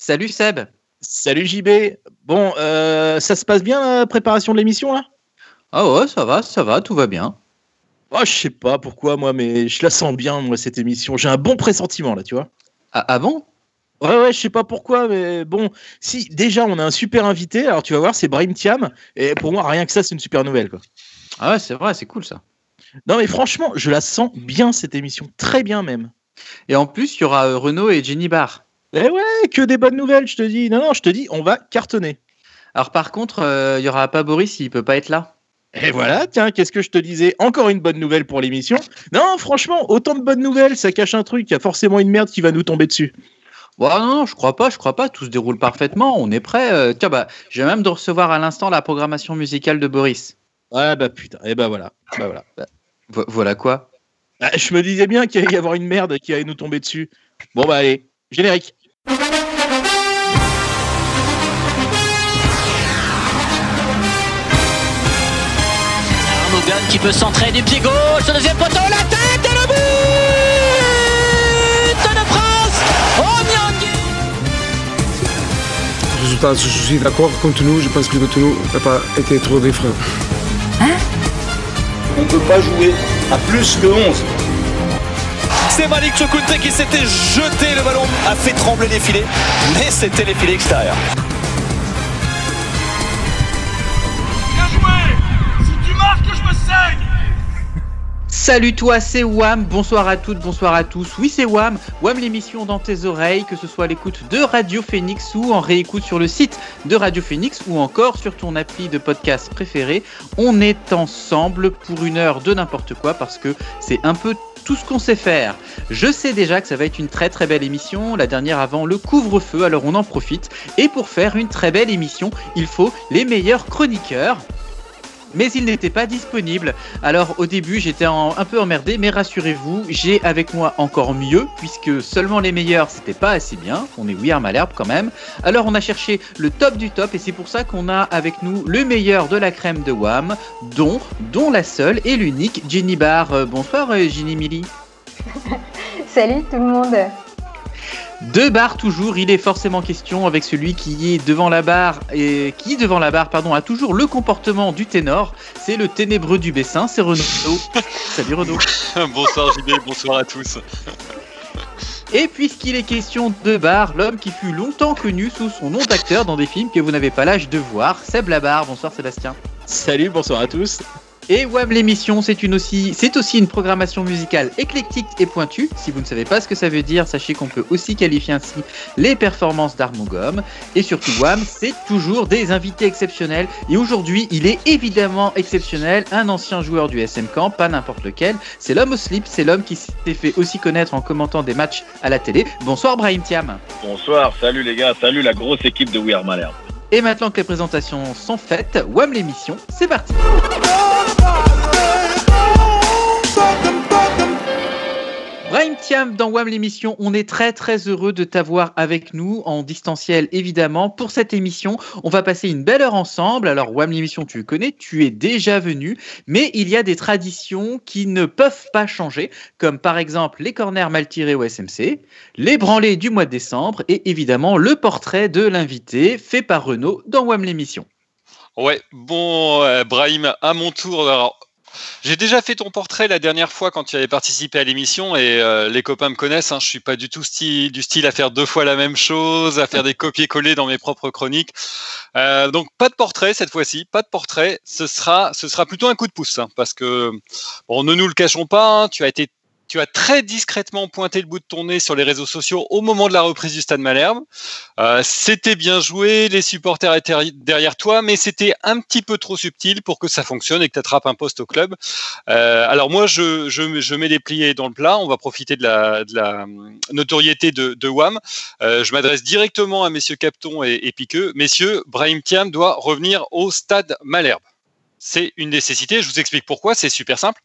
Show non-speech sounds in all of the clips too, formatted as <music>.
Salut Seb. Salut JB. Bon, euh, ça se passe bien la préparation de l'émission là? Ah ouais, ça va, ça va, tout va bien. Oh, je sais pas pourquoi moi, mais je la sens bien moi cette émission. J'ai un bon pressentiment là, tu vois. Ah, ah bon? Ouais, ouais, je sais pas pourquoi, mais bon, si déjà on a un super invité, alors tu vas voir, c'est Brahim Thiam, et pour moi, rien que ça, c'est une super nouvelle quoi. Ah ouais, c'est vrai, c'est cool ça. Non, mais franchement, je la sens bien cette émission, très bien même. Et en plus, il y aura euh, Renaud et Jenny Barr. Eh ouais, que des bonnes nouvelles, je te dis. Non, non, je te dis, on va cartonner. Alors par contre, euh, il y aura pas Boris, il peut pas être là. Et voilà, tiens, qu'est-ce que je te disais Encore une bonne nouvelle pour l'émission. Non, franchement, autant de bonnes nouvelles, ça cache un truc, il y a forcément une merde qui va nous tomber dessus. Bon, non, non, je crois pas, je crois pas, tout se déroule parfaitement, on est prêt. Euh, tiens, bah, j'ai même de recevoir à l'instant la programmation musicale de Boris. Ouais, bah putain, et bah voilà. Bah, voilà. Vo- voilà quoi Ah, je me disais bien qu'il allait y avoir une merde qui allait nous tomber dessus. Bon, bah allez, générique. Arnogan qui peut centrer du pied gauche, le deuxième poteau, la tête et le but de France Oh Nyangui Résultat, je suis d'accord contre nous. Je pense que le Cotonou n'a pas été trop des freins. On ne peut pas jouer à plus que 11. C'est Malik Chokunte qui s'était jeté, le ballon a fait trembler les filets, mais c'était les filets extérieurs. Salut toi, c'est Wam. Bonsoir à toutes, bonsoir à tous. Oui, c'est Wam. Wam l'émission dans tes oreilles, que ce soit à l'écoute de Radio Phoenix ou en réécoute sur le site de Radio Phoenix ou encore sur ton appli de podcast préféré. On est ensemble pour une heure de n'importe quoi parce que c'est un peu tout ce qu'on sait faire. Je sais déjà que ça va être une très très belle émission, la dernière avant le couvre-feu, alors on en profite. Et pour faire une très belle émission, il faut les meilleurs chroniqueurs mais il n'était pas disponible. Alors au début j'étais un peu emmerdé, mais rassurez-vous, j'ai avec moi encore mieux, puisque seulement les meilleurs c'était pas assez bien, on est à Malherbe quand même. Alors on a cherché le top du top, et c'est pour ça qu'on a avec nous le meilleur de la crème de Wham, dont, dont la seule et l'unique Jenny Barr. Euh, bonsoir euh, Jenny Milly. <laughs> Salut tout le monde. Deux barres toujours, il est forcément question avec celui qui est devant la barre et qui devant la barre pardon a toujours le comportement du ténor. C'est le ténébreux du Bessin, c'est Renaud. <laughs> Salut Renaud. <laughs> bonsoir JB, bonsoir à tous. Et puisqu'il est question de Barre, l'homme qui fut longtemps connu sous son nom d'acteur dans des films que vous n'avez pas l'âge de voir, Seb Labarre. Bonsoir Sébastien. Salut, bonsoir à tous. Et Web l'émission, c'est aussi, une programmation musicale éclectique et pointue. Si vous ne savez pas ce que ça veut dire, sachez qu'on peut aussi qualifier ainsi les performances d'Armogom. Et surtout Wam, c'est toujours des invités exceptionnels. Et aujourd'hui, il est évidemment exceptionnel, un ancien joueur du SM Camp, pas n'importe lequel. C'est l'homme au slip, c'est l'homme qui s'est fait aussi connaître en commentant des matchs à la télé. Bonsoir Brahim Thiam. Bonsoir, salut les gars, salut la grosse équipe de We Are Malherbe. Et maintenant que les présentations sont faites, Wam l'émission, c'est parti. Dans WAM l'émission, on est très très heureux de t'avoir avec nous en distanciel évidemment pour cette émission. On va passer une belle heure ensemble. Alors WAM l'émission, tu le connais, tu es déjà venu, mais il y a des traditions qui ne peuvent pas changer, comme par exemple les corners mal tirés au SMC, les branlés du mois de décembre et évidemment le portrait de l'invité fait par Renaud dans WAM l'émission. Ouais, bon, euh, Brahim, à mon tour. J'ai déjà fait ton portrait la dernière fois quand tu avais participé à l'émission et euh, les copains me connaissent. Hein, je suis pas du tout du style à faire deux fois la même chose, à faire des copier-coller dans mes propres chroniques. Euh, donc pas de portrait cette fois-ci, pas de portrait. Ce sera, ce sera plutôt un coup de pouce hein, parce que bon, ne nous le cachons pas, hein, tu as été tu as très discrètement pointé le bout de ton nez sur les réseaux sociaux au moment de la reprise du Stade Malherbe. Euh, c'était bien joué, les supporters étaient derrière toi, mais c'était un petit peu trop subtil pour que ça fonctionne et que tu attrapes un poste au club. Euh, alors moi, je, mets les pliés dans le plat. On va profiter de la, la notoriété de, WAM. Euh, je m'adresse directement à messieurs Capton et, et Piqueux. Messieurs, Brahim Thiam doit revenir au Stade Malherbe. C'est une nécessité. Je vous explique pourquoi. C'est super simple.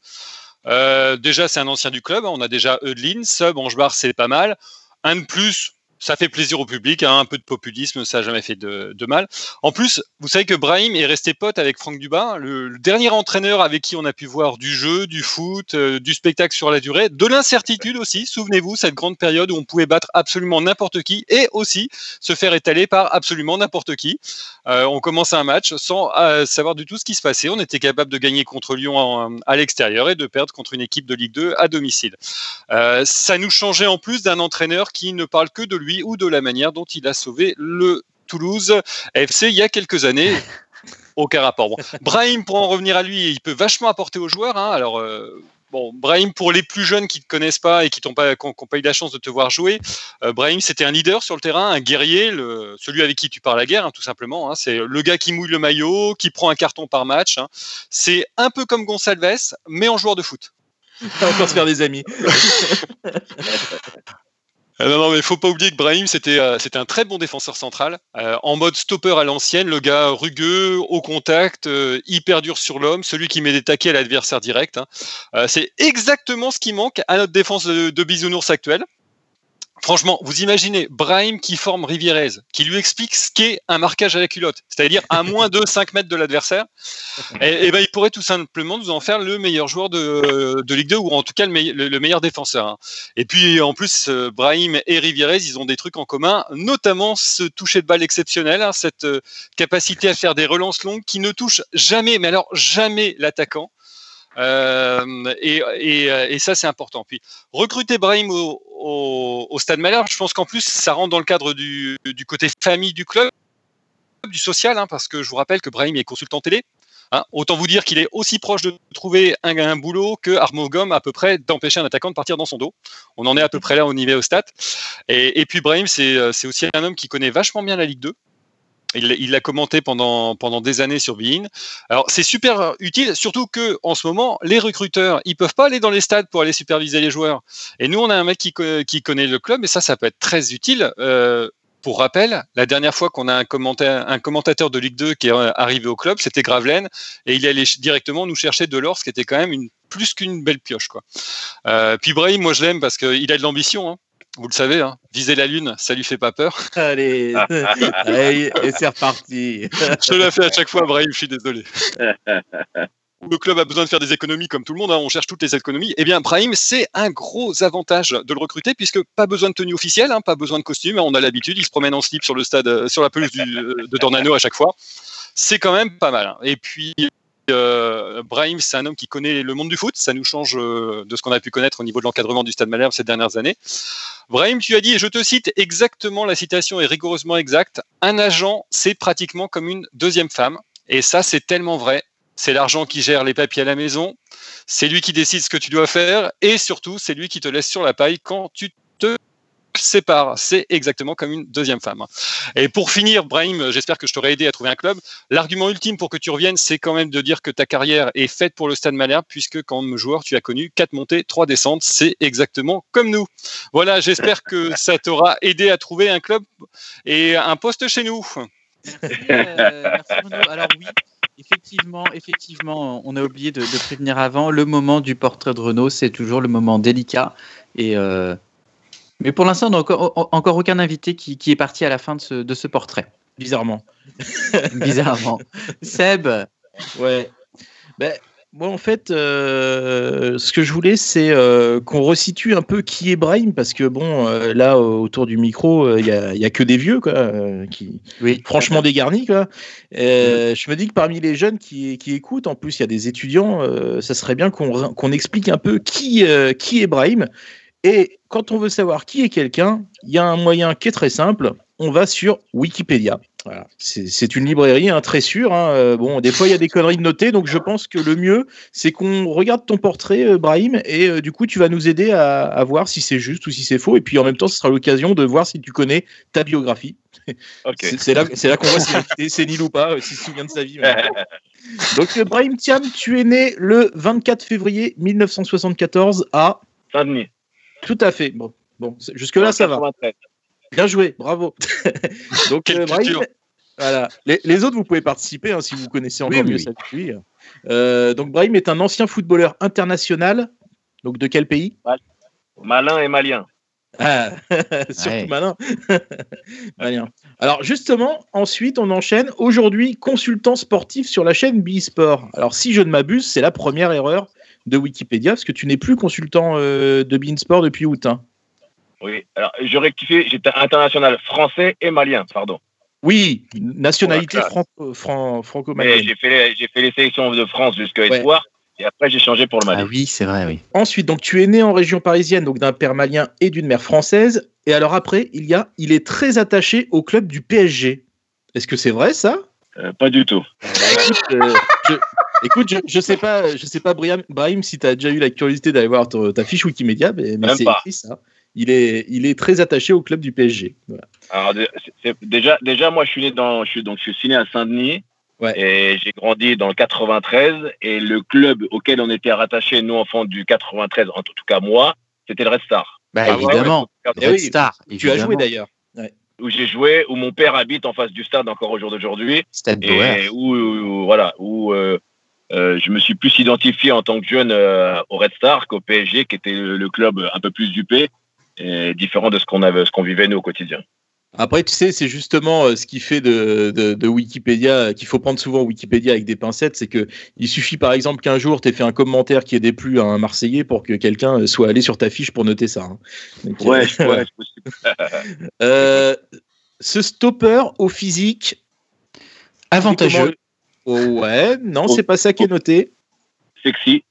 Euh, déjà, c'est un ancien du club. On a déjà Eudeline, Sub, Angebar, c'est pas mal. Un de plus, ça fait plaisir au public, hein, un peu de populisme, ça n'a jamais fait de, mal. En plus, vous savez que Brahim est resté pote avec Franck Dubin, le, dernier entraîneur avec qui on a pu voir du jeu, du foot, euh, du spectacle sur la durée, de l'incertitude aussi. Souvenez-vous, cette grande période où on pouvait battre absolument n'importe qui et aussi se faire étaler par absolument n'importe qui. Euh, on commençait un match sans euh, savoir du tout ce qui se passait. On était capable de gagner contre Lyon à l'extérieur et de perdre contre une équipe de Ligue 2 à domicile. Ça nous changeait en plus d'un entraîneur qui ne parle que de lui ou de la manière dont il a sauvé le Toulouse FC il y a quelques années. <laughs> Aucun rapport. Bon. Brahim, pour en revenir à lui, il peut vachement apporter aux joueurs. Hein. Alors, euh, bon, Brahim, pour les plus jeunes qui ne te connaissent pas et qui n'ont pas, pas, eu la chance de te voir jouer, euh, Brahim, c'était un leader sur le terrain, un guerrier, le, celui avec qui tu pars la guerre, hein, tout simplement. Hein. C'est le gars qui mouille le maillot, qui prend un carton par match. Hein. C'est un peu comme Gonçalves, mais en joueur de foot. <laughs> On peut se faire des amis. <laughs> Euh, non, non, mais faut pas oublier que Brahim, c'était euh, un très bon défenseur central, euh, en mode stopper à l'ancienne, le gars rugueux, au contact, euh, hyper dur sur l'homme, celui qui met des taquets à l'adversaire direct. Hein. C'est exactement ce qui manque à notre défense de, de bisounours actuelle. Franchement, vous imaginez Brahim qui forme Rivierez, qui lui explique ce qu'est un marquage à la culotte, c'est-à-dire à moins de 5 mètres de l'adversaire, et, ben, il pourrait tout simplement nous en faire le meilleur joueur de, Ligue 2, ou en tout cas le meilleur défenseur. Hein. Et puis en plus, euh, Brahim et Rivierez, ils ont des trucs en commun, notamment ce toucher de balle exceptionnel, hein, cette euh, capacité à faire des relances longues qui ne touchent jamais, mais alors jamais l'attaquant. Euh, et, et, ça, c'est important. Puis, recruter Brahim au, au, au Stade Malherbe, je pense qu'en plus, ça rentre dans le cadre du, côté famille du club, du social, hein, parce que je vous rappelle que Brahim est consultant télé. Hein, autant vous dire qu'il est aussi proche de trouver un, boulot que Armo Gomme à peu près d'empêcher un attaquant de partir dans son dos. On en est à peu près là au niveau au stat. Et, et puis Brahim, c'est aussi un homme qui connaît vachement bien la Ligue 2. Il l'a commenté pendant, pendant des années sur Bein. Alors c'est super utile, surtout que en ce moment, les recruteurs, ils peuvent pas aller dans les stades pour aller superviser les joueurs. Et nous, on a un mec qui, qui connaît le club, et ça, ça peut être très utile. Euh, pour rappel, la dernière fois qu'on a un, commentateur, un commentateur de Ligue 2 qui est arrivé au club, c'était Gravelaine, et il allait directement nous chercher de l'or, ce qui était quand même une, plus qu'une belle pioche. Quoi. Euh, puis Brahim, moi je l'aime parce qu'il a de l'ambition. Hein vous le savez, hein, viser la lune, ça lui fait pas peur. <laughs> Allez, <laughs> Allez et c'est reparti. je la fais à chaque fois, Brahim, je suis désolé. <laughs> Le club a besoin de faire des économies comme tout le monde, hein, on cherche toutes les économies. Eh bien, Brahim, c'est un gros avantage de le recruter puisque pas besoin de tenue officielle, hein, pas besoin de costume, on a l'habitude, il se promène en slip sur le stade, sur la pelouse du, de Dornano à chaque fois. C'est quand même pas mal. Et puis, euh, Brahim, c'est un homme qui connaît le monde du foot. Ça nous change euh, de ce qu'on a pu connaître au niveau de l'encadrement du Stade Malherbe ces dernières années. Brahim, tu as dit, et je te cite exactement, la citation est rigoureusement exacte. Un agent, c'est pratiquement comme une deuxième femme. Et ça, c'est tellement vrai. C'est l'argent qui gère les papiers à la maison. C'est lui qui décide ce que tu dois faire. Et surtout, c'est lui qui te laisse sur la paille quand tu te sépare. C'est exactement comme une deuxième femme. Et pour finir, Brahim, j'espère que je t'aurai aidé à trouver un club. L'argument ultime pour que tu reviennes, c'est quand même de dire que ta carrière est faite pour le Stade Malherbe, puisque quand joueur, tu as connu quatre montées, trois descentes. C'est exactement comme nous. Voilà, j'espère que ça t'aura aidé à trouver un club et un poste chez nous. Merci, euh. Alors oui, effectivement, effectivement, on a oublié de, de, prévenir avant. Le moment du portrait de Renault, c'est toujours le moment délicat. Et euh, mais pour l'instant, on n'a encore, encore, aucun invité qui, qui, est parti à la fin de ce, de ce portrait. Bizarrement. <laughs> Bizarrement. Seb Ouais. Ben, moi, en fait, euh, ce que je voulais, c'est euh, qu'on resitue un peu qui est Brahim, parce que bon, euh, là, autour du micro, il n'y a, y a, que des vieux, quoi, qui, oui. franchement dégarnis, quoi. Oui. Je me dis que parmi les jeunes qui, qui écoutent, en plus, il y a des étudiants, ça serait bien qu'on qu explique un peu qui, qui est Brahim. Et quand on veut savoir qui est quelqu'un, il y a un moyen qui est très simple. On va sur Wikipédia. Voilà. C'est une librairie hein, très sûre. Hein. Bon, des fois, il y a des conneries de noter, donc je pense que le mieux, c'est qu'on regarde ton portrait, euh, Brahim, et euh, du coup, tu vas nous aider à, à voir si c'est juste ou si c'est faux. Et puis, en même temps, ce sera l'occasion de voir si tu connais ta biographie. <laughs> Okay. C'est là, là qu'on voit si c'est nul ou pas, s'il se souvient de sa vie. <laughs> donc, euh, Brahim Thiam, tu es né le 24 février 1974 à Saint-Denis. Tout à fait. Bon, bon jusque-là, ça va. Bien joué, bravo. <laughs> Donc, euh, voilà. Les, les, autres, vous pouvez participer hein, si vous connaissez encore oui, mieux oui. cette lui. Euh, donc, Brahim est un ancien footballeur international. Donc, de quel pays? Malin et malien. Ah, <laughs> surtout Ouais. malin. <laughs> Malin. Alors justement, ensuite on enchaîne. Aujourd'hui, consultant sportif sur la chaîne Bisport. Alors si je ne m'abuse, c'est la première erreur de Wikipédia parce que tu n'es plus consultant euh, de Beansport depuis août. hein. Oui, alors je rectifie, j'étais international français et malien, pardon. Oui, nationalité franco- franco-malienne. j'ai fait, les, j'ai fait les sélections de France jusqu'à Ouais. espoir, et après j'ai changé pour le Mali. Ah oui, c'est vrai, oui. Ensuite, donc tu es né en région parisienne, donc d'un père malien et d'une mère française. Et alors après, il y a, il est très attaché au club du PSG. Est-ce que c'est vrai ça? Euh, pas du tout. Bah, écoute, euh, je, écoute, je, je sais pas, je sais pas, Brahim, Brahim, si tu as déjà eu la curiosité d'aller voir ton- ta fiche Wikimedia, mais, c'est écrit ça. Il est, il est très attaché au club du PSG. Voilà. Alors, déjà, déjà, moi, je suis né dans, je suis donc, je suis né à Saint-Denis. Ouais. Et j'ai grandi dans le 93. Et le club auquel on était rattaché, nous, enfants du 93, en tout cas moi, c'était le Red Star. Bah, Ah évidemment. ouais, Red oui, Star. Tu as joué d'ailleurs. Où j'ai joué, où mon père habite en face du stade encore au jour d'aujourd'hui. Stade. Et où, où- voilà, où euh, euh, je me suis plus identifié en tant que jeune euh, au Red Star qu'au PSG, qui était le, le club un peu plus dupé et différent de ce qu'on avait, ce qu'on vivait nous au quotidien. Après, tu sais, c'est justement euh, ce qui fait de, de- de Wikipédia, qu'il faut prendre souvent Wikipédia avec des pincettes, c'est que il suffit par exemple qu'un jour tu aies fait un commentaire qui ait déplu à un Marseillais pour que quelqu'un euh, soit allé sur ta fiche pour noter ça. hein. Donc, euh, Ouais, ouais, <laughs> euh, ce stopper au physique, Avantageux. comment- Ouais, non, c'est pas ça qui est noté. sexy,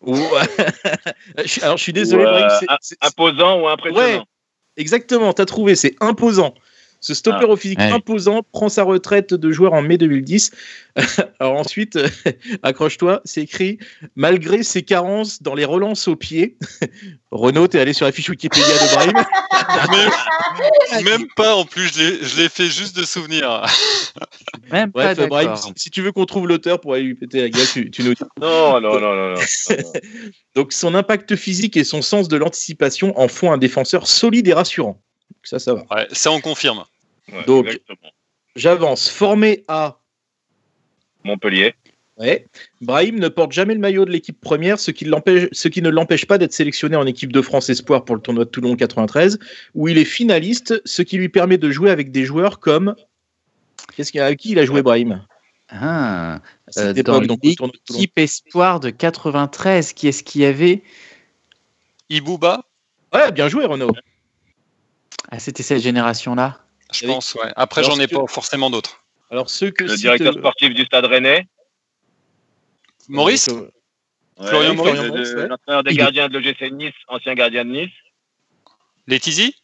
Ouais. <laughs> Alors je suis désolé, Brahim, imposant ou impressionnant. Exactement, t'as trouvé, c'est imposant. Ce stopper Ah, au physique ouais. imposant prend sa retraite de joueur en mai 2010. <laughs> Alors ensuite, <laughs> accroche-toi, c'est écrit malgré ses carences dans les relances au pied. <laughs> Renaud, t'es allé sur la fiche Wikipédia de Brahim. Même, même pas en plus, je l'ai- fait juste de souvenir. Même pas Bref, Brahim, si, si tu veux qu'on trouve l'auteur pour aller lui péter la gueule, tu, tu nous dis. Non, non, non, non, non. non. Donc son impact physique et son sens de l'anticipation en font un défenseur solide et rassurant. Donc ça, ça va. Ouais, ça on confirme. Ouais, Donc-. J'avance. Formé à Montpellier. Ouais. Brahim ne porte jamais le maillot de l'équipe première, ce qui, l'empêche- ce qui ne l'empêche pas d'être sélectionné en équipe de France Espoir pour le tournoi de Toulon 93, où il est finaliste, ce qui lui permet de jouer avec des joueurs comme. Qu'est-ce qu'il y a avec qui il a joué Brahim? Ah, euh, époque, dans l'équipe Espoir de 93, qui est-ce qu'il y avait? Ibouba, Ouais, bien joué Renaud. Ah, c'était cette génération-là je pense. Ouais. Après, j'en ai que- pas forcément d'autres. Alors ceux que Le directeur euh, sportif du Stade Rennais. Maurice Ouais, Florian Maurice, Maurice, ouais. L'entraîneur des Il gardiens de l'OGC Nice, ancien gardien de Nice. Letizy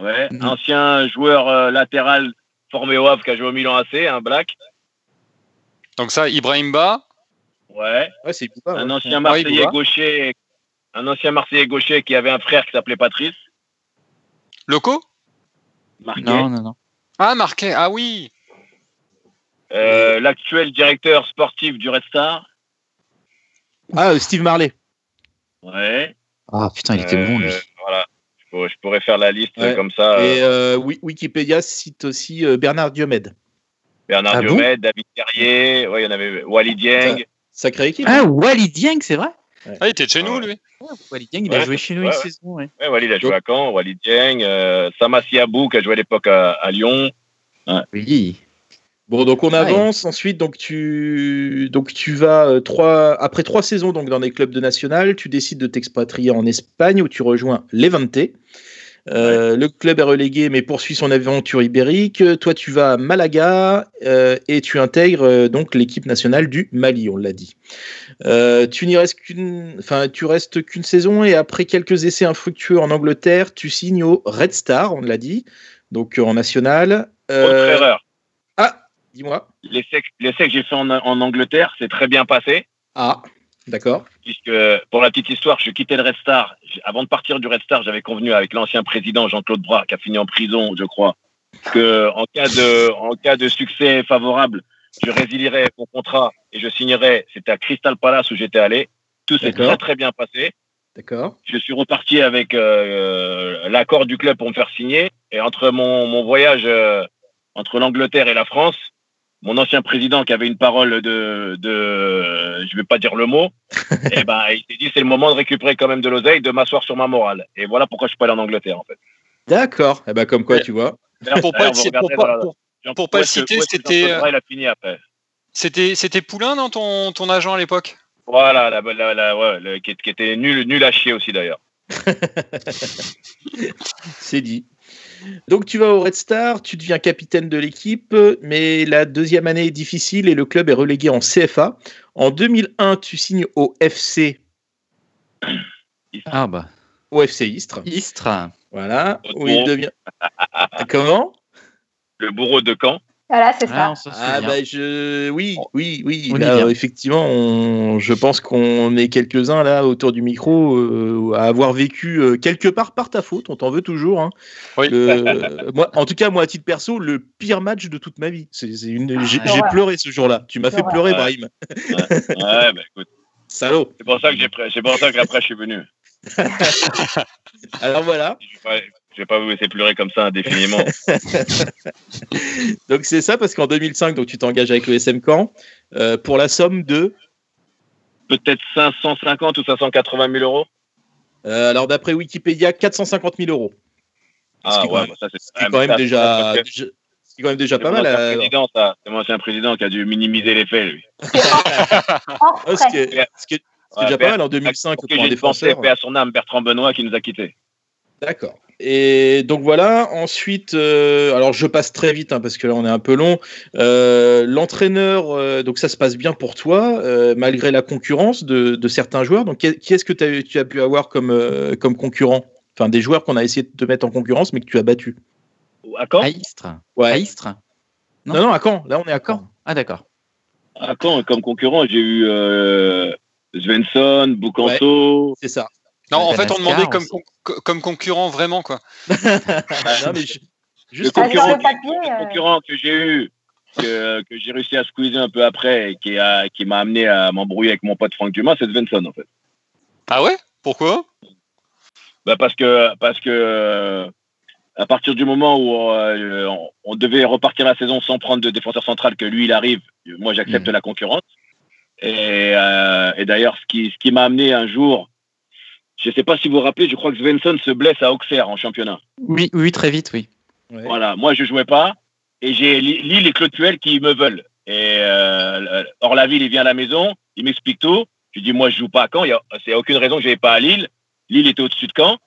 Ouais. Mhm. Ancien joueur euh, latéral formé au Havre qui a joué au Milan AC, un black. Donc ça, Ibrahim Ba, Ouais. ouais, c'est un ancien Marseillais gaucher. Un ancien Marseillais gaucher qui avait un frère qui s'appelait Patrice. Loco Marqué. Non, non, non. Ah, Marquet, ah oui Euh, L'actuel directeur sportif du Red Star. Ah, euh, Steve Marley. Ouais. Ah putain, il était Euh, bon lui. Voilà. Je pourrais, je pourrais faire la liste Ouais. comme ça. Et euh, Wi- Wikipédia cite aussi euh, Bernard Diomède. Bernard Ah bon? Diomède, David Carrier, ouais, il y en avait Wally Dieng. Sacrée équipe. Ah, Wally Dieng, c'est vrai? Ah, il était de chez nous, lui. Wally Dieng, il a Ouais, joué chez nous ouais, une ouais. saison. ouais. Ouais, il a joué à Caen, Wally Dieng, euh, Samassi Abou qui a joué à l'époque à, à Lyon. Oui. Bon, donc on Ouais. avance. Ensuite, donc tu, donc tu vas euh, trois, après trois saisons donc dans des clubs de national, tu décides de t'expatrier en Espagne où tu rejoins Levante. Euh, Le club est relégué mais poursuit son aventure ibérique. Toi, tu vas à Malaga euh, et tu intègres euh, donc l'équipe nationale du Mali, on l'a dit. Tu n'y restes qu'une, enfin, tu restes qu'une saison et après quelques essais infructueux en Angleterre, tu signes au Red Star, on l'a dit, donc en national. Autre erreur. ah, dis-moi. L'essai l'essai que j'ai fait en, en Angleterre, c'est très bien passé. Ah, d'accord. Puisque, pour la petite histoire, je quittais le Red Star. Avant de partir du Red Star, j'avais convenu avec l'ancien président Jean-Claude Bras, qui a fini en prison, je crois, que en cas de, en cas de succès favorable, je résilierais mon contrat et je signerais. C'était à Crystal Palace où j'étais allé. Tout s'est très très bien passé. D'accord. Je suis reparti avec euh, l'accord du club pour me faire signer. Et entre mon, mon voyage euh, entre l'Angleterre et la France, mon ancien président qui avait une parole de, de je vais pas dire le mot, <laughs> et ben il s'est dit c'est le moment de récupérer quand même de l'oseille, de m'asseoir sur ma morale. Et voilà pourquoi je suis pas allé en Angleterre en fait. D'accord. Eh ben comme quoi, tu vois. Pour pas, pour, pas, pour, pour pas le citer, c'était. Il a fini après? C'était, c'était Poulain dans ton, ton agent à l'époque? Voilà, la, la, la, ouais, le, qui, qui, était nul, nul à chier aussi d'ailleurs. <laughs> C'est dit. Donc tu vas au Red Star, tu deviens capitaine de l'équipe, mais la deuxième année est difficile et le club est relégué en CFA. En 2001, tu signes au FC. Ah bah. Au FC Istres. Istres. Voilà. Où il devient. Comment? Le bourreau de Caen. Voilà, c'est ça. Ah, Ah bah je oui oui oui On y là, vient. effectivement on- je pense qu'on est quelques uns là autour du micro euh, à avoir vécu euh, quelque part par ta faute on t'en veut toujours hein. Oui. Le- moi en tout cas moi à titre perso le pire match de toute ma vie c'est c'est une j'ai Ah, j'ai ouais. pleuré ce jour-là tu m'as fait pleurer Ouais. Brahim Ouais, bah, écoute, salaud c'est pour ça que j'ai, c'est pour ça qu'après je suis venu. <laughs> alors voilà Je vais pas, je vais pas vous laisser pleurer comme ça indéfiniment. <laughs> donc c'est ça parce qu'en 2005 donc tu t'engages avec le SM Caen euh, pour la somme de? Peut-être 550 ou 580 000 euros. euh, alors d'après Wikipédia 450 000 euros Ah Ce qui est quand ouais, même- ça c'est ce quand même déjà, ça, c'est- quand même déjà pas mal euh. C'est mon ancien président qui a dû minimiser les faits, lui. Ce qui est, ce qui est- ce qui est Ouais, déjà pas mal en 2005 Pour un défenseur. paix à son âme, Bertrand Benoît qui nous a quittés. D'accord. Et donc voilà, ensuite, euh, alors je passe très vite hein, parce que là on est un peu long. Euh, L'entraîneur, euh, donc ça se passe bien pour toi, euh, malgré la concurrence de, de certains joueurs. Donc qui est-ce que tu as pu avoir comme, euh, comme concurrent? Enfin, des joueurs qu'on a essayé de te mettre en concurrence mais que tu as battu. À Caen? À Istres. Ouais. À Istres. Non. Non, non, à Caen. Là on est à Caen. Quand Ah d'accord. À Caen, comme concurrent, j'ai eu euh, Svensson, Boucanso. C'est ça. Non, en fait, on demandait comme, comme concurrent vraiment, quoi. <laughs> non, mais je- Le juste Ah, concurrent, le papier, le euh, concurrent que j'ai eu, que, que j'ai réussi à squeezer un peu après et qui, a, qui m'a amené à m'embrouiller avec mon pote Franck Dumas, c'est Svensson en fait. Ah ouais? Pourquoi? Bah parce que parce que euh, à partir du moment où euh, on, on devait repartir la saison sans prendre de défenseur central, que lui il arrive, moi j'accepte Mhm. la concurrence. Et, euh, et d'ailleurs, ce qui ce qui m'a amené un jour, je sais pas si vous vous rappelez, je crois que Svensson se blesse à Auxerre en championnat. Oui, oui, très vite, oui. Ouais. Voilà, moi je jouais pas et j'ai Li- Lille et Clotuel qui me veulent. Et euh, or la ville, il vient à la maison, il m'explique tout. Je dis moi je joue pas à Caen, il y a, c'est aucune raison que je pas à Lille. Lille était au-dessus de Caen.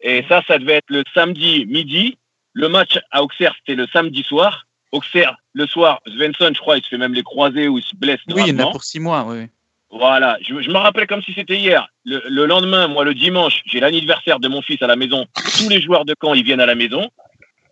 Et ça, ça devait être le samedi midi. Le match à Auxerre, c'était le samedi soir. Auxerre, le soir, Svensson, je crois, il se fait même les croisés où il se blesse Oui, il y en a pour six mois, oui. Voilà, je, me rappelle comme si c'était hier. Le, le lendemain, moi, le dimanche, j'ai l'anniversaire de mon fils à la maison. Tous les joueurs de Caen, ils viennent à la maison.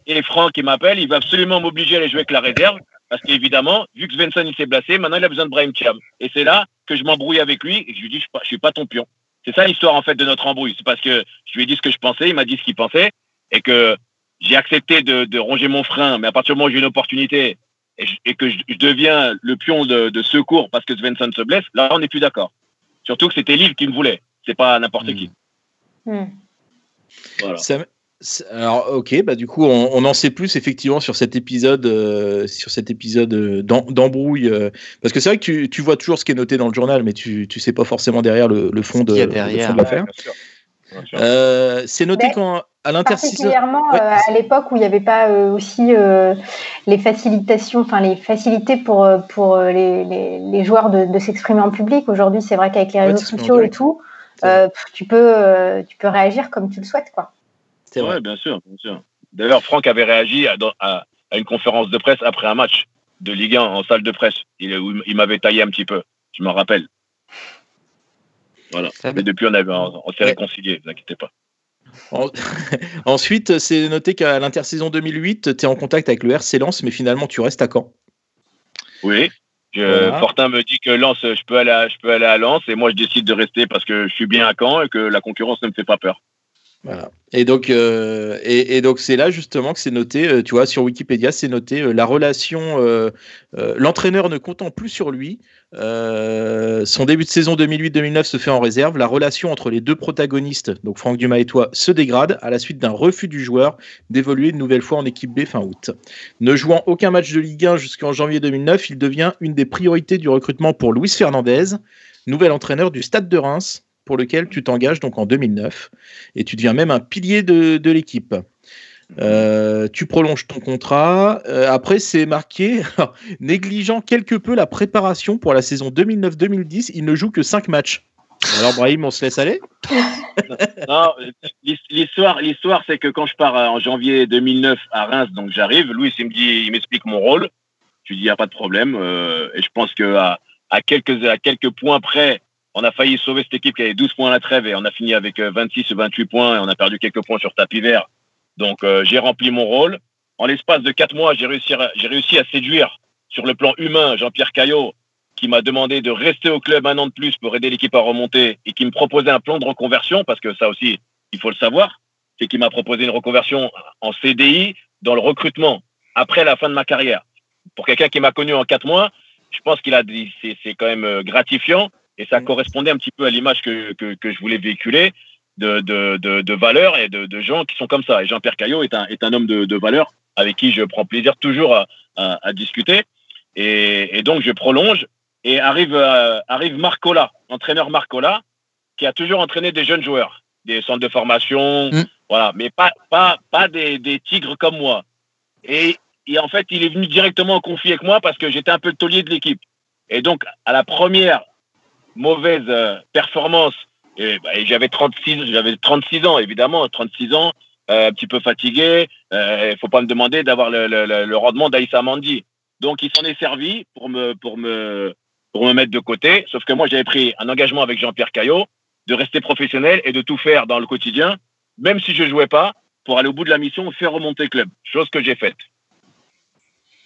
Et Franck, il m'appelle, il va absolument m'obliger à aller jouer avec la réserve. Parce qu'évidemment, vu que Svensson, il s'est blessé, maintenant, il a besoin de Brahim Thiam. Et c'est là que je m'embrouille avec lui et que je lui dis, je je suis pas ton pion. C'est ça l'histoire, en fait, de notre embrouille. C'est parce que je lui ai dit ce que je pensais, il m'a dit ce qu'il pensait. Et que j'ai accepté de, de ronger mon frein. Mais à partir du moment où j'ai une opportunité et, je- et que je, je deviens le pion de, de secours parce que Svensson se blesse, là, on n'est plus d'accord. Surtout que c'était Lille qui me voulait. C'est pas n'importe Mm. qui. Hmm. Voilà. Ça alors ok, bah du coup on, on en sait plus effectivement sur cet épisode, euh, sur cet épisode euh, d'em- d'embrouille, euh, parce que c'est vrai que tu, tu vois toujours ce qui est noté dans le journal, mais tu, tu sais pas forcément derrière le, le fond de, le fond l'affaire. Euh, c'est noté Mais quand à l'intersaison. Particulièrement Ouais. euh, à l'époque où il n'y avait pas euh, aussi euh, les facilitations, enfin les facilités pour, pour les, les, les joueurs de, de s'exprimer en public. Aujourd'hui, c'est vrai qu'avec les réseaux sociaux et tout, euh, tu, peux, euh, tu peux réagir comme tu le souhaites. Quoi. C'est vrai. Ouais, bien sûr, bien sûr. D'ailleurs, Franck avait réagi à, dans- à- à une conférence de presse après un match de Ligue 1 en salle de presse. Il, il m'avait taillé un petit peu. Je m'en rappelle. Voilà. Mais depuis, on, avait, on, on s'est Ouais. réconciliés, ne vous inquiétez pas. En- <laughs> Ensuite, c'est noté qu'à l'intersaison 2008, tu es en contact avec le RC Lens, mais finalement tu restes à Caen. Oui. Je, Voilà. Fortin me dit que Lens, je peux, aller à, je peux aller à Lens et moi je décide de rester parce que je suis bien à Caen et que la concurrence ne me fait pas peur. Voilà. Et donc, euh, et, donc c'est là justement que c'est noté, euh, tu vois, sur Wikipédia, c'est noté euh, la relation, l'entraîneur ne comptant plus sur lui. son début de saison 2008-2009 se fait en réserve. La relation entre les deux protagonistes, donc Franck Dumas et toi, se dégrade à la suite d'un refus du joueur d'évoluer une nouvelle fois en équipe B fin août. Ne jouant aucun match de Ligue 1 jusqu'en janvier 2009, il devient une des priorités du recrutement pour Luis Fernandez, nouvel entraîneur du Stade de Reims, pour lequel tu t'engages donc en 2009 et tu deviens même un pilier de, de l'équipe. Euh, tu prolonges ton contrat. Euh, après, c'est marqué négligeant quelque peu la préparation pour la saison 2009-2010. Il ne joue que 5 matchs. Alors, Brahim, on se laisse aller? <laughs> L'histoire, c'est que quand je pars euh, en janvier 2009 à Reims, donc j'arrive, Louis, il me m'explique mon rôle. Je dis, il n'y a pas de problème. et je pense que à quelques, à quelques points près, on a failli sauver cette équipe qui avait 12 points à la trêve et on a fini avec euh, 26 ou 28 points et on a perdu quelques points sur tapis vert. Donc, euh, j'ai rempli mon rôle. En l'espace de quatre mois, j'ai réussi, à- réussi à séduire sur le plan humain Jean-Pierre Caillot, qui m'a demandé de rester au club un an de plus pour aider l'équipe à remonter et qui me proposait un plan de reconversion, parce que ça aussi, il faut le savoir, c'est qu'il m'a proposé une reconversion en CDI dans le recrutement après la fin de ma carrière. Pour quelqu'un qui m'a connu en quatre mois, je pense qu'il a dit, c'est, c'est quand même euh, gratifiant et ça correspondait un petit peu à l'image que, que, que je voulais véhiculer de, de, de, de valeurs et de, de gens qui sont comme ça. Et Jean-Pierre Caillot est un, est un homme de, de valeur avec qui je prends plaisir toujours à, à, à discuter. Et, et donc, je prolonge et arrive, euh, arrive Marcola, entraîneur Marcola, qui a toujours entraîné des jeunes joueurs, des centres de formation, Mm. voilà, mais pas, pas, pas des, des tigres comme moi. Et, et en fait, il est venu directement en conflit avec moi parce que j'étais un peu le taulier de l'équipe. Et donc, à la première mauvaise euh, performance, et, bah, et j'avais 36, j'avais 36 ans, évidemment, 36 ans, euh, un petit peu fatigué. Il ne faut pas me demander d'avoir le, le, rendement d'Aïssa Mandi. Donc, il s'en est servi pour me, pour, me, pour me mettre de côté. Sauf que moi, j'avais pris un engagement avec Jean-Pierre Caillot de rester professionnel et de tout faire dans le quotidien, même si je jouais pas, pour aller au bout de la mission, faire remonter le club. Chose que j'ai faite.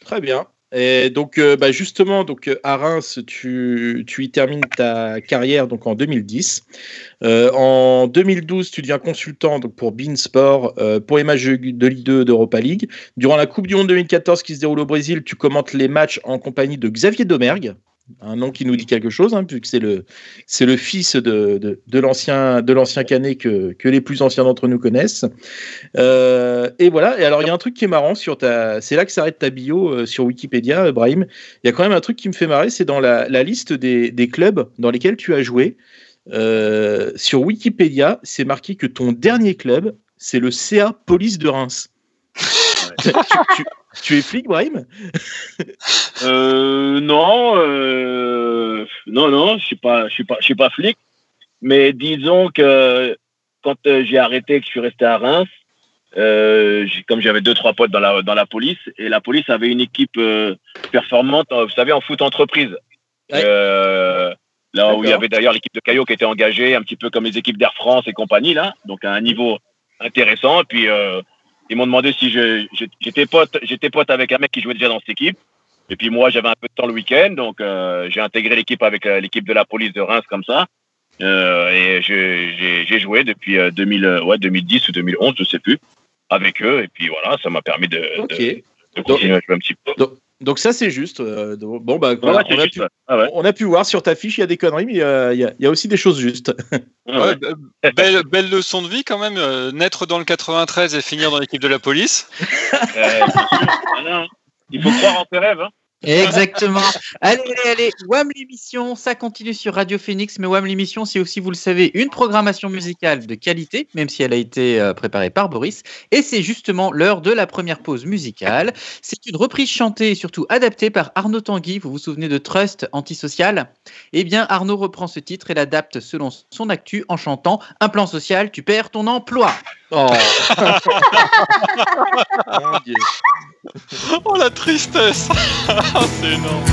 Très bien. Et donc, euh, bah, justement, donc, euh, à Reims, tu, y termines ta carrière donc, en 2010. Euh, en 2012, tu deviens consultant pour Beansport pour les matchs de Ligue 2 d'Europa League. Durant la Coupe du Monde 2014 qui se déroule au Brésil, tu commentes les matchs en compagnie de Xavier Domergue, un nom qui nous dit quelque chose, hein, puisque c'est le, c'est le fils de, de, de l'ancien de l'ancien Canet que, que les plus anciens d'entre nous connaissent. Euh, et voilà. Et alors, il y a un truc qui est marrant sur ta. C'est là que s'arrête ta bio euh, sur Wikipédia, euh, Brahim. Il y a quand même un truc qui me fait marrer, c'est dans la, la liste des, des clubs dans lesquels tu as joué. Euh, sur Wikipédia, c'est marqué que ton dernier club, c'est le CA Police de Reims. <laughs> tu, tu- tu es flic, Brahim? Euh, non, euh, non, non, je suis pas, je suis pas, je suis pas flic. Mais disons que quand euh, j'ai arrêté, que je suis resté à Reims, euh, comme j'avais deux trois potes dans la dans la police et la police avait une équipe performante, vous savez, en foot entreprise. Ouais. Là où il y avait d'ailleurs l'équipe de Caillot qui était engagée, un petit peu comme les équipes d'Air France et compagnie là, donc à un niveau intéressant. Et puis ils m'ont demandé si je- j'étais pote, j'étais pote avec un mec qui jouait déjà dans cette équipe. Et puis moi, j'avais un peu de temps le week-end, donc euh, j'ai intégré l'équipe avec euh, l'équipe de la police de Reims comme ça. Euh, et j'ai joué depuis euh, 2000, euh, ouais, 2010 ou 2011, je sais plus, avec eux. Et puis voilà, ça m'a permis de, de- de continuer à jouer un petit peu. Donc ça, c'est juste. euh, donc- bon, bah, voilà, ouais, on, a juste, pu, ouais. Ah ouais. on a pu voir sur ta fiche, il y a des conneries, mais il y a, il y a- il y a aussi des choses justes. <laughs> Ah ouais. Ouais, be- belle, belle leçon de vie quand même, euh, naître dans le 93 et finir dans l'équipe de la police. <laughs> Euh. Voilà. Il faut croire en tes rêves. Hein. Exactement. Allez, allez, allez. WAM l'émission, ça continue sur Radio Phoenix, mais WAM l'émission, c'est aussi, vous le savez, une programmation musicale de qualité, même si elle a été euh, préparée par Boris. Et c'est justement l'heure de la première pause musicale. C'est une reprise chantée et surtout adaptée par Arnaud Tanguy. Vous vous souvenez de Trust Antisocial? Eh bien, Arnaud reprend ce titre et l'adapte selon son actu en chantant Un plan social, tu perds ton emploi. Oh. <laughs> Mon Dieu. Oh la tristesse. <laughs> C'est énorme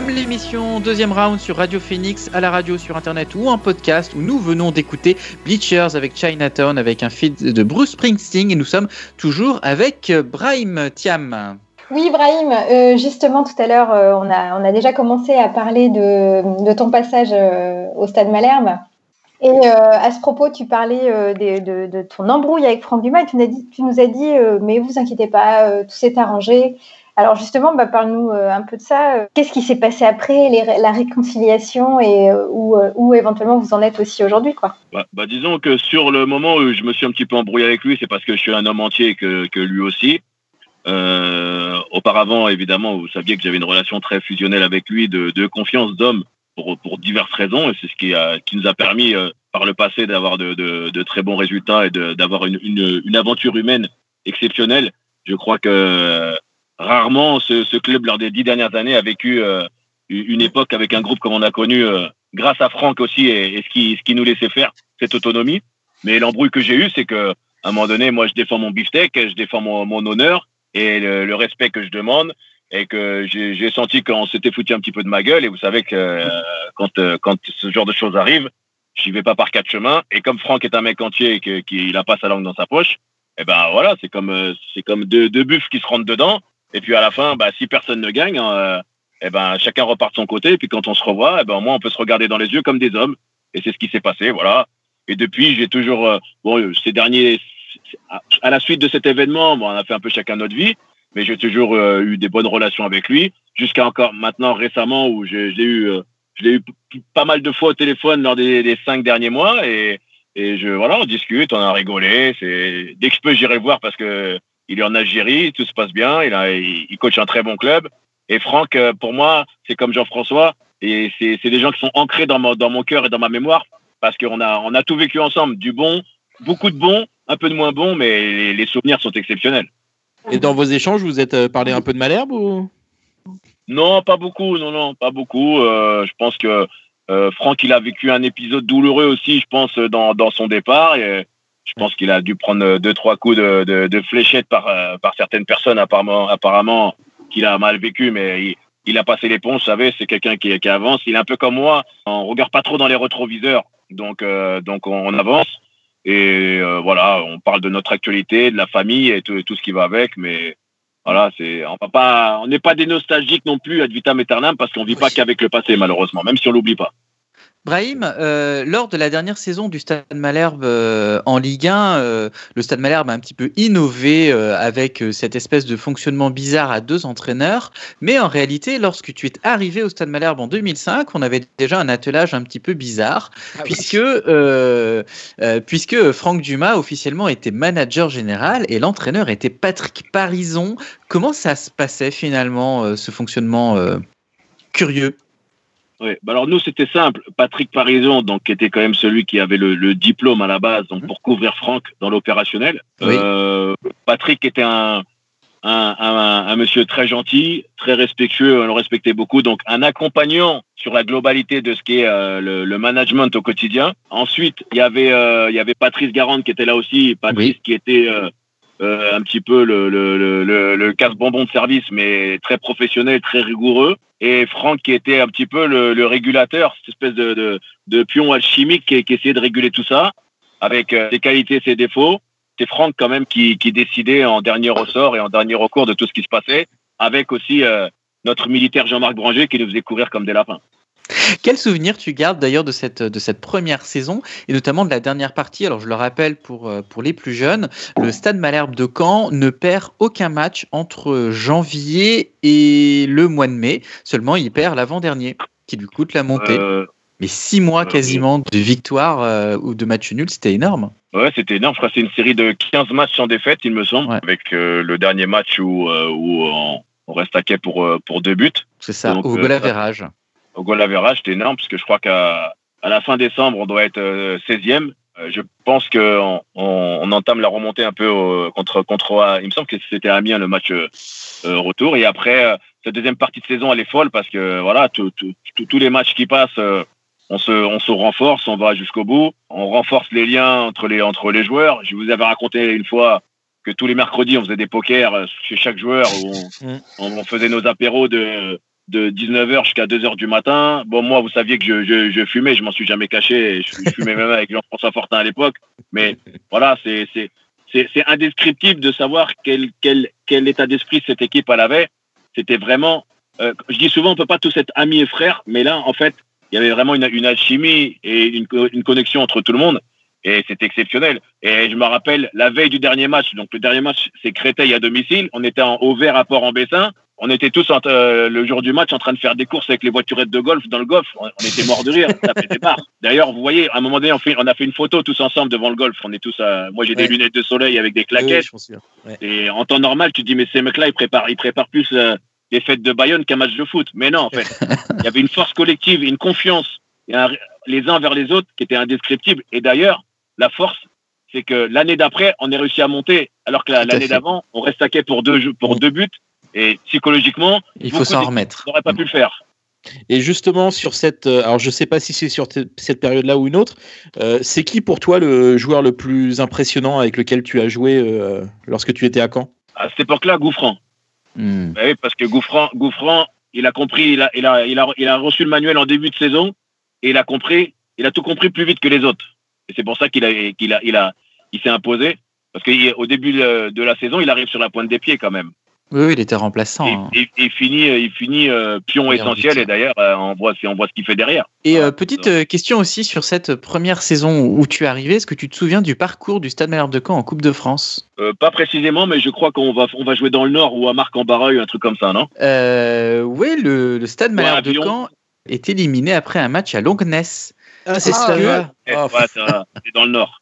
L'émission deuxième round sur Radio Phoenix, à la radio, sur internet ou en podcast où nous venons d'écouter Bleachers avec Chinatown avec un feed de Bruce Springsteen et nous sommes toujours avec Brahim Thiam. Oui, Brahim, euh, justement, tout à l'heure, euh, on, a, déjà commencé à parler de, ton passage euh, au Stade Malherbe. Et à ce propos, tu parlais de, ton embrouille avec Franck Dumas et tu nous as dit mais vous inquiétez pas, tout s'est arrangé. Alors justement, bah, parle-nous un peu de ça. Qu'est-ce qui s'est passé après la réconciliation et où, où, éventuellement vous en êtes aussi aujourd'hui quoi? Bah, bah, Disons que sur le moment où je me suis un petit peu embrouillé avec lui, c'est parce que je suis un homme entier que, que lui aussi. Euh, auparavant, évidemment, vous saviez que j'avais une relation très fusionnelle avec lui, de, confiance d'homme, pour, pour diverses raisons, et c'est ce qui, qui nous a permis euh, par le passé d'avoir de, de, de, très bons résultats et d'avoir une, une, une, aventure humaine exceptionnelle. Je crois que euh, rarement ce, ce, club, lors des dix dernières années, a vécu euh, une époque avec un groupe comme on a connu, euh, grâce à Franck aussi, et, et, ce, qui, ce qui nous laissait faire cette autonomie. Mais l'embrouille que j'ai eu, c'est que à un moment donné, moi, je défends mon beefsteak, je défends mon, mon honneur, et le, le, respect que je demande et que j'ai senti qu'on s'était foutu un petit peu de ma gueule. Et vous savez que euh, quand, euh, quand ce genre de choses arrive, j'y vais pas par quatre chemins. Et comme Franck est un mec entier et qu'il qu a pas sa langue dans sa poche, eh ben voilà, c'est comme euh, c'est comme deux, deux buffles qui se rentrent dedans et puis à la fin, bah, si personne ne gagne, euh, et eh ben chacun repart de son côté. Et puis quand on se revoit, eh ben au moins on peut se regarder dans les yeux comme des hommes. Et c'est ce qui s'est passé, voilà. Et depuis, j'ai toujours bon ces derniers à la suite de cet événement, bon, on a fait un peu chacun notre vie, mais j'ai toujours euh, eu des bonnes relations avec lui, jusqu'à encore maintenant récemment où j'ai eu, euh, je l'ai eu pas mal de fois au téléphone lors des, cinq derniers mois. Et, et je voilà, on discute, on a rigolé. C'est dès que je peux, j'irai voir parce que il est en Algérie, tout se passe bien, il a, il, il coach un très bon club. Et Franck, euh, pour moi, c'est comme Jean-François, et c'est des gens qui sont ancrés dans mon, dans mon cœur et dans ma mémoire parce qu'on a, on a tout vécu ensemble, du bon, beaucoup de bon, un peu de moins bon, mais les, les souvenirs sont exceptionnels. Et dans vos échanges, vous êtes parlé un peu de Malherbe ou? Non, pas beaucoup. Non, non, pas beaucoup. Euh, je pense que euh, Franck, il a vécu un épisode douloureux aussi, je pense, dans, dans son départ. Et je pense qu'il a dû prendre deux, trois coups de, de, de fléchette par, euh, par certaines personnes, apparemment, apparemment qu'il a mal vécu, mais il, il a passé l'éponge, vous savez, c'est quelqu'un qui, qui, avance. Il est un peu comme moi, on regarde pas trop dans les rétroviseurs, donc, euh, donc on, on avance. Et euh, voilà, on parle de notre actualité, de la famille et tout, tout ce qui va avec, mais voilà, c'est on va pas, on n'est pas des nostalgiques non plus ad vitam aeternam parce qu'on vit pas qu'avec le passé malheureusement, même si on l'oublie pas. Brahim, euh, lors de la dernière saison du Stade Malherbe euh, en Ligue 1, euh, le Stade Malherbe a un petit peu innové avec cette espèce de fonctionnement bizarre à deux entraîneurs. Mais en réalité, lorsque tu es arrivé au Stade Malherbe en 2005, on avait déjà un attelage un petit peu bizarre, ah, puisque, oui. puisque Franck Dumas officiellement était manager général et l'entraîneur était Patrick Parison. Comment ça se passait finalement, ce fonctionnement curieux? Oui. Bah alors nous c'était simple. Patrick Parison, donc qui était quand même celui qui avait le, le diplôme à la base, donc pour couvrir Franck dans l'opérationnel. Oui. Euh, Patrick était un, un, un, un, monsieur très gentil, très respectueux, on le respectait beaucoup, donc un accompagnant sur la globalité de ce qui est euh, le, le, management au quotidien. Ensuite, il y avait euh, il y avait Patrice Garande qui était là aussi, Patrice oui. qui était euh, euh, un petit peu le, casse-bonbon de service, mais très professionnel, très rigoureux. Et Franck qui était un petit peu le, régulateur, cette espèce de, pion alchimique qui, essayait de réguler tout ça, avec euh, ses qualités ses défauts. C'est Franck quand même qui, qui, décidait en dernier ressort et en dernier recours de tout ce qui se passait, avec aussi euh, notre militaire Jean-Marc Branger qui nous faisait courir comme des lapins. Quel souvenir tu gardes d'ailleurs de cette, de cette première saison et notamment de la dernière partie? Alors je le rappelle pour, euh, pour les plus jeunes, le Stade Malherbe de Caen ne perd aucun match entre janvier et le mois de mai. Seulement il perd l'avant-dernier qui lui coûte la montée. Euh, Mais six mois euh, quasiment de victoire euh, ou de match nul, c'était énorme. Ouais, c'était énorme. Je crois que c'est une série de 15 matchs sans défaite, il me semble, ouais. avec euh, le dernier match où, où on, on, reste à quai pour, pour deux buts. C'est ça, Donc, au goal au goal average, c'est énorme parce que je crois qu'à à la fin décembre, on doit être euh, 16e. Euh, je pense qu'on on, on, entame la remontée un peu au, contre contre. Il me semble que c'était à Amiens le match euh, retour. Et après, cette deuxième partie de saison, elle est folle parce que voilà, tous les matchs qui passent, on se on se renforce, on va jusqu'au bout, on renforce les liens entre les entre les joueurs. Je vous avais raconté une fois que tous les mercredis, on faisait des pokers chez chaque joueur où on, on faisait nos apéros de de 19h jusqu'à 2h du matin. Bon, moi, vous saviez que je, je, je fumais, je m'en suis jamais caché. Je, je fumais même avec Jean-François Fortin à l'époque. Mais <laughs> voilà, c'est indescriptible de savoir quel, quel, quel état d'esprit cette équipe elle avait. C'était vraiment. euh, je dis souvent, on peut pas tous être amis et frères, mais là, en fait, il y avait vraiment une, une alchimie et une, une connexion entre tout le monde. Et c'est exceptionnel. Et je me rappelle la veille du dernier match. Donc le dernier match, c'est Créteil à domicile. On était en Auvert à Port-en-Bessin. On était tous en- euh, le jour du match en train de faire des courses avec les voiturettes de golf dans le golf. On, on était morts de rire. Ça fait des barres. D'ailleurs, vous voyez, à un moment donné, on, fait, on a fait une photo tous ensemble devant le golf. On est tous. à- moi, j'ai Ouais. des lunettes de soleil avec des oui, claquettes. Ouais. Et en temps normal, tu te dis, mais ces mecs-là, ils préparent, ils préparent plus euh, les fêtes de Bayonne qu'un match de foot. Mais non, en fait, <laughs> il y avait une force collective, une confiance et un- les uns vers les autres qui était indescriptible. Et d'ailleurs, la force, c'est que l'année d'après, on est réussi à monter, alors que à l'année d'avant, on reste taqué pour deux, pour deux buts. Et psychologiquement, Il faut s'en remettre. n'auraient pas pu le faire. Et justement, sur cette. euh, alors, je sais pas si c'est sur te- cette période-là ou une autre. euh, c'est qui pour toi le joueur le plus impressionnant avec lequel tu as joué euh, lorsque tu étais à Caen? À cette époque-là, Gouffran. Hmm. Bah oui, parce que Gouffran, Gouffran, il a compris, il a, il, a, il, a, il a reçu le manuel en début de saison et il a compris, il a tout compris plus vite que les autres. Et c'est pour ça qu'il a, qu'il a, il a, il s'est imposé. Parce qu'au début de la saison, il arrive sur la pointe des pieds quand même. Oui, oui, il était remplaçant. Et, hein. et- et il finit, il finit euh, pion essentiel. Et d'ailleurs, euh, on voit, on voit ce qu'il fait derrière. Et Voilà. euh, petite euh, question aussi sur cette première saison où tu es arrivé. Est-ce que tu te souviens du parcours du Stade Malherbe de Caen en Coupe de France? Euh, pas précisément, mais je crois qu'on va, on va jouer dans le Nord ou à Marc-en-Barreuil, un truc comme ça, non? Euh, Oui, le, le Stade Malherbe de. Caen est éliminé après un match à Longness. Ah, c'est ça, que- va. Eh, Oh, ouais, c'est dans le Nord.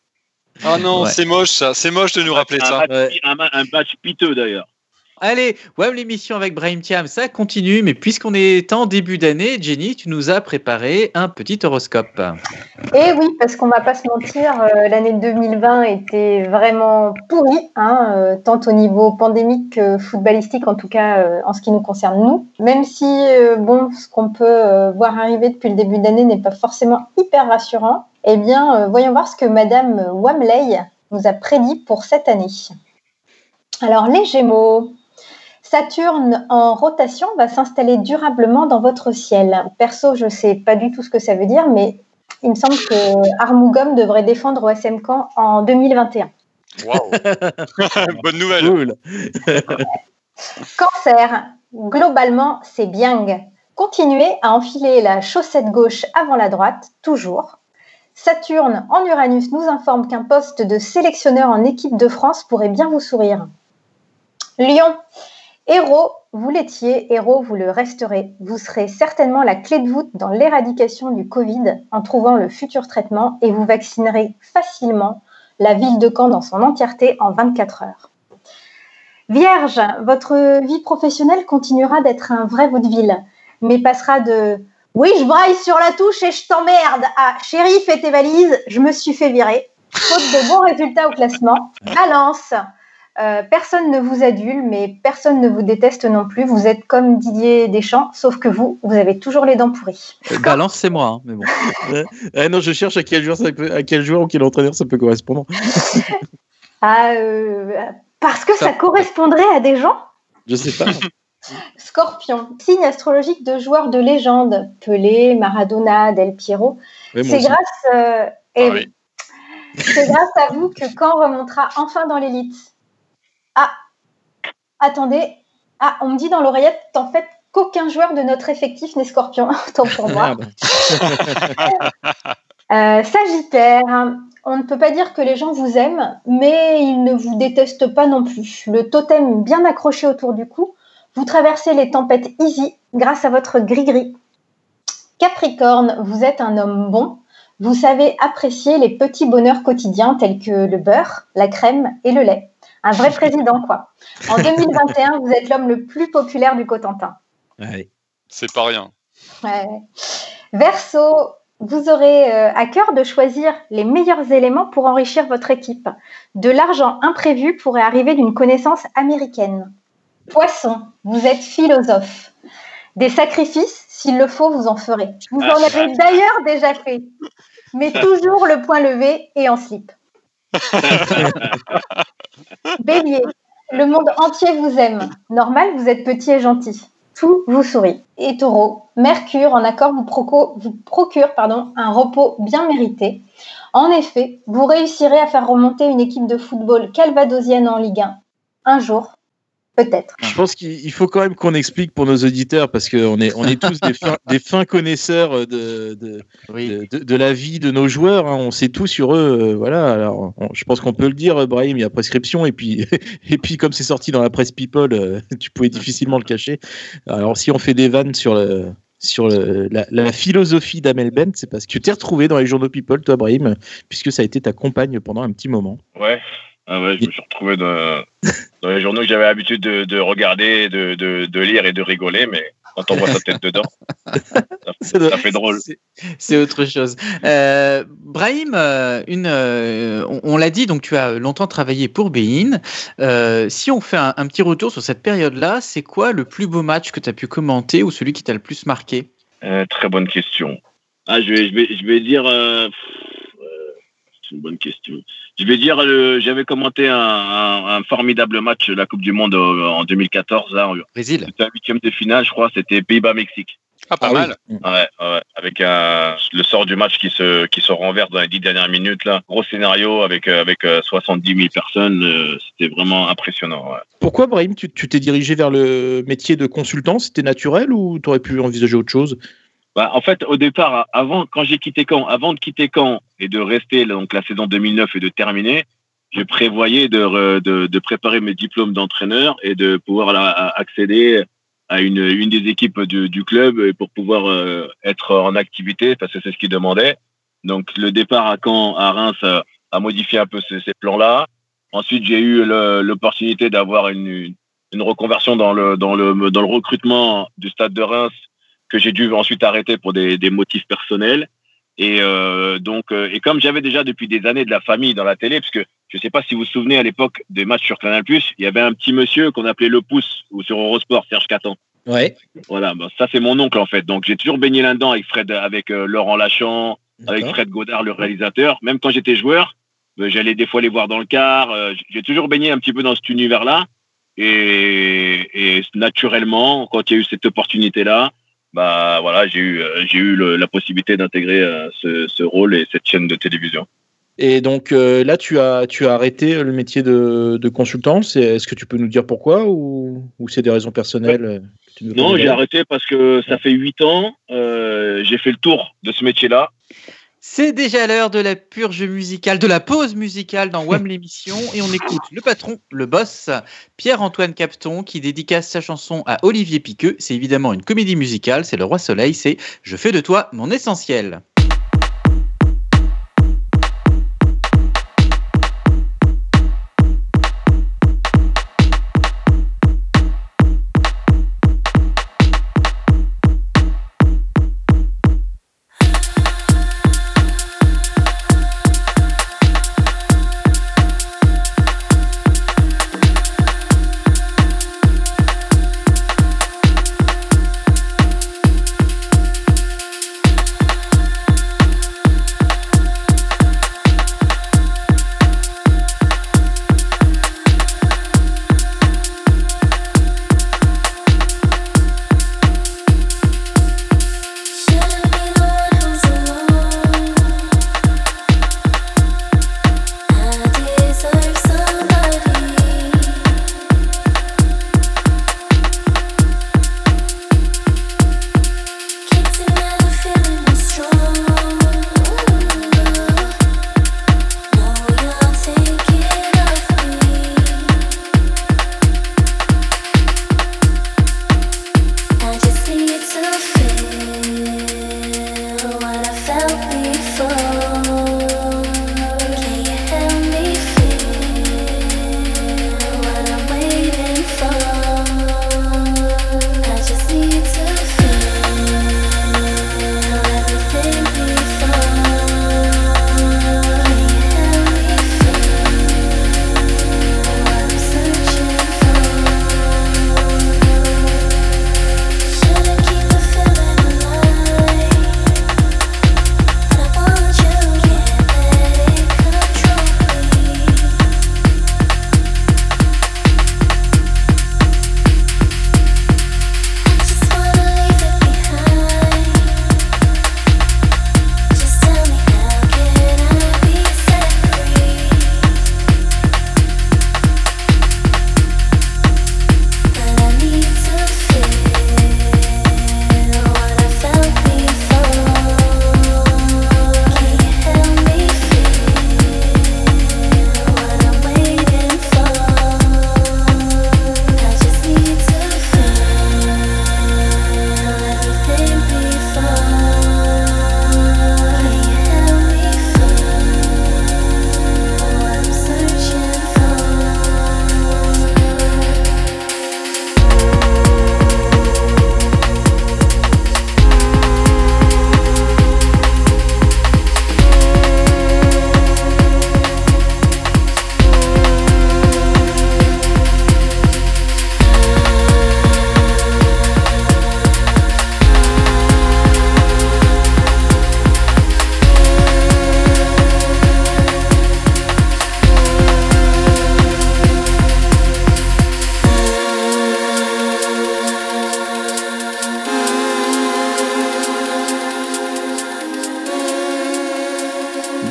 Ah non, Ouais. c'est moche ça. C'est moche de nous rappeler un, ça. match, Ouais. un, ma- un match piteux d'ailleurs. Allez, l'émission avec Brahim Thiam, ça continue, mais puisqu'on est en début d'année, Jenny, tu nous as préparé un petit horoscope. Et oui, parce qu'on va pas se mentir, euh, l'année 2020 était vraiment pourrie, hein, euh, tant au niveau pandémique que footballistique, en tout cas euh, en ce qui nous concerne nous. Même si, bon, ce qu'on peut voir arriver depuis le début d'année n'est pas forcément hyper rassurant, eh bien, voyons voir ce que Madame Wamley nous a prédit pour cette année. Alors, les Gémeaux. Saturne en rotation va s'installer durablement dans votre ciel. Perso, je sais pas du tout ce que ça veut dire, mais il me semble que Armougom devrait défendre au SM Camp en 2021. Waouh. <laughs> Bonne nouvelle. Cool. <laughs> Cancer, globalement, c'est bien. Continuez à enfiler la chaussette gauche avant la droite, toujours. Saturne en Uranus nous informe qu'un poste de sélectionneur en équipe de France pourrait bien vous sourire. Lion, héros, vous l'étiez, héros, vous le resterez. Vous serez certainement la clé de voûte dans l'éradication du Covid en trouvant le futur traitement et vous vaccinerez facilement la ville de Caen dans son entièreté en 24 heures. Vierge, votre vie professionnelle continuera d'être un vrai vaudeville, mais passera de oui, je braille sur la touche et je t'emmerde à chérie, fais tes valises, je me suis fait virer. Faute de bons résultats au classement. Balance, euh, personne ne vous adule, mais personne ne vous déteste non plus. Vous êtes comme Didier Deschamps, sauf que vous, vous avez toujours les dents pourries. Euh, Balance, c'est moi, hein, mais bon. Ah <laughs> non, je cherche à quel joueur, ça peut- à quel joueur ou quel entraîneur ça peut correspondre. <laughs> Ah, euh, parce que ça Ça- correspondrait à des gens? Je sais pas. <laughs> Scorpion, signe astrologique de joueurs de légende, Pelé, Maradona, Del Piero. C'est grâce, euh, eh Ah oui. C'est grâce à vous que Caen remontera enfin dans l'élite. Ah, attendez. Ah, on me dit dans l'oreillette, en fait, qu'aucun joueur de notre effectif n'est Scorpion. <laughs> Autant pour moi. Merde. <laughs> Euh, sagittaire, on ne peut pas dire que les gens vous aiment, mais ils ne vous détestent pas non plus. Le totem bien accroché autour du cou, vous traversez les tempêtes easy grâce à votre gris-gris. Capricorne, vous êtes un homme bon. Vous savez apprécier les petits bonheurs quotidiens tels que le beurre, la crème et le lait. Un vrai président, quoi. En 2021, vous êtes l'homme le plus populaire du Cotentin. Ouais. C'est pas rien. Ouais. Verseau, vous aurez euh, à cœur de choisir les meilleurs éléments pour enrichir votre équipe. De l'argent imprévu pourrait arriver d'une connaissance américaine. Poisson, vous êtes philosophe. Des sacrifices, s'il le faut, vous en ferez. Vous en avez d'ailleurs déjà fait, mais toujours le point levé et en slip. <laughs> Bélier, le monde entier vous aime. Normal, vous êtes petit et gentil. tout vous sourit. Et taureau, Mercure en accord vous, vous procure pardon, un repos bien mérité. En effet, vous réussirez à faire remonter une équipe de football calvadosienne en Ligue 1. Un jour, peut-être. Je pense qu'il il faut quand même qu'on explique pour nos auditeurs, parce qu'on est, on est tous des fins, des fins connaisseurs de, de, Oui. de, de la vie de nos joueurs. hein. On sait tout sur eux. euh, voilà. Alors, on- je pense qu'on peut le dire, Brahim, il y a prescription. Et puis, <laughs> et puis comme c'est sorti dans la presse People, euh, tu pouvais difficilement le cacher. Alors, si on fait des vannes sur le. Sur le- la, la philosophie d'Amel Bent, c'est parce que tu t'es retrouvé dans les journaux People, toi, Brahim, puisque ça a été ta compagne pendant un petit moment. Ouais. Ah ouais, je me suis retrouvé dans, dans les journaux que j'avais l'habitude de, de regarder, de, de, de lire et de rigoler, mais quand on voit sa tête dedans, ça, <laughs> ça fait drôle. C'est- autre chose. Euh, Brahim, euh, une, euh, on, on l'a dit, donc tu as longtemps travaillé pour Bein. Euh, si on fait un, un petit retour sur cette période-là, c'est quoi le plus beau match que tu as pu commenter ou celui qui t'a le plus marqué? Euh, très bonne question. Ah, je vais, je vais, je vais dire. euh, euh, c'est une bonne question. Je vais dire, le- j'avais commenté un, un- un formidable match de la Coupe du Monde euh, en 2014. Là, Brésil c'était un huitième de finale, je crois. C'était Pays-Bas-Mexique. Ah, pas Ah oui. mal. Ouais, ouais, avec un, le sort du match qui se, qui se renverse dans les dix dernières minutes. Là. Gros scénario avec, euh, avec euh, 70 000 personnes. euh, C'était vraiment impressionnant. ouais. Pourquoi, Brahim, tu tu t'es dirigé vers le métier de consultant? C'était naturel ou tu aurais pu envisager autre chose? Bah, en fait, au départ, avant, quand j'ai quitté Caen, avant de quitter Caen et de rester donc la saison 2009 et de terminer, je prévoyais de, de, de préparer mes diplômes d'entraîneur et de pouvoir accéder à une, une des équipes du, du club pour pouvoir euh, être en activité parce que c'est ce qu'ils demandaient. Donc le départ à Caen, à Reims, a, a modifié un peu ces, ces plans-là. Ensuite, j'ai eu l'opportunité d'avoir une, une reconversion dans le, dans, le, dans le recrutement du stade de Reims que j'ai dû ensuite arrêter pour des, des motifs personnels. Et euh, donc, euh, et comme j'avais déjà depuis des années de la famille dans la télé, parce que je ne sais pas si vous vous souvenez à l'époque des matchs sur Canal+, il y avait un petit monsieur qu'on appelait le Pouce ou sur Eurosport, Serge Catan. Ouais. Voilà, bah, ça c'est mon oncle en fait. Donc j'ai toujours baigné là-dedans avec Fred, avec euh, Laurent Lachant, avec Fred Godard, le réalisateur. Même quand j'étais joueur, euh, j'allais des fois les voir dans le car. euh, j'ai toujours baigné un petit peu dans cet univers-là. Et, et naturellement, quand il y a eu cette opportunité-là, bah voilà, j'ai eu, euh, j'ai eu le- la possibilité d'intégrer euh, ce, ce rôle et cette chaîne de télévision. Et donc euh, là, tu as, tu as arrêté le métier de, de consultant. C'est- Est-ce que tu peux nous dire pourquoi ou, ou c'est des raisons personnelles Non, j'ai arrêté parce que ça fait huit ans. euh, j'ai fait le tour de ce métier-là. C'est déjà l'heure de la purge musicale, de la pause musicale dans WAM <laughs> l'émission et on écoute le patron, le boss, Pierre-Antoine Capton qui dédicace sa chanson à Olivier Piqueux. C'est évidemment une comédie musicale, c'est Le Roi Soleil, c'est Je fais de toi mon essentiel.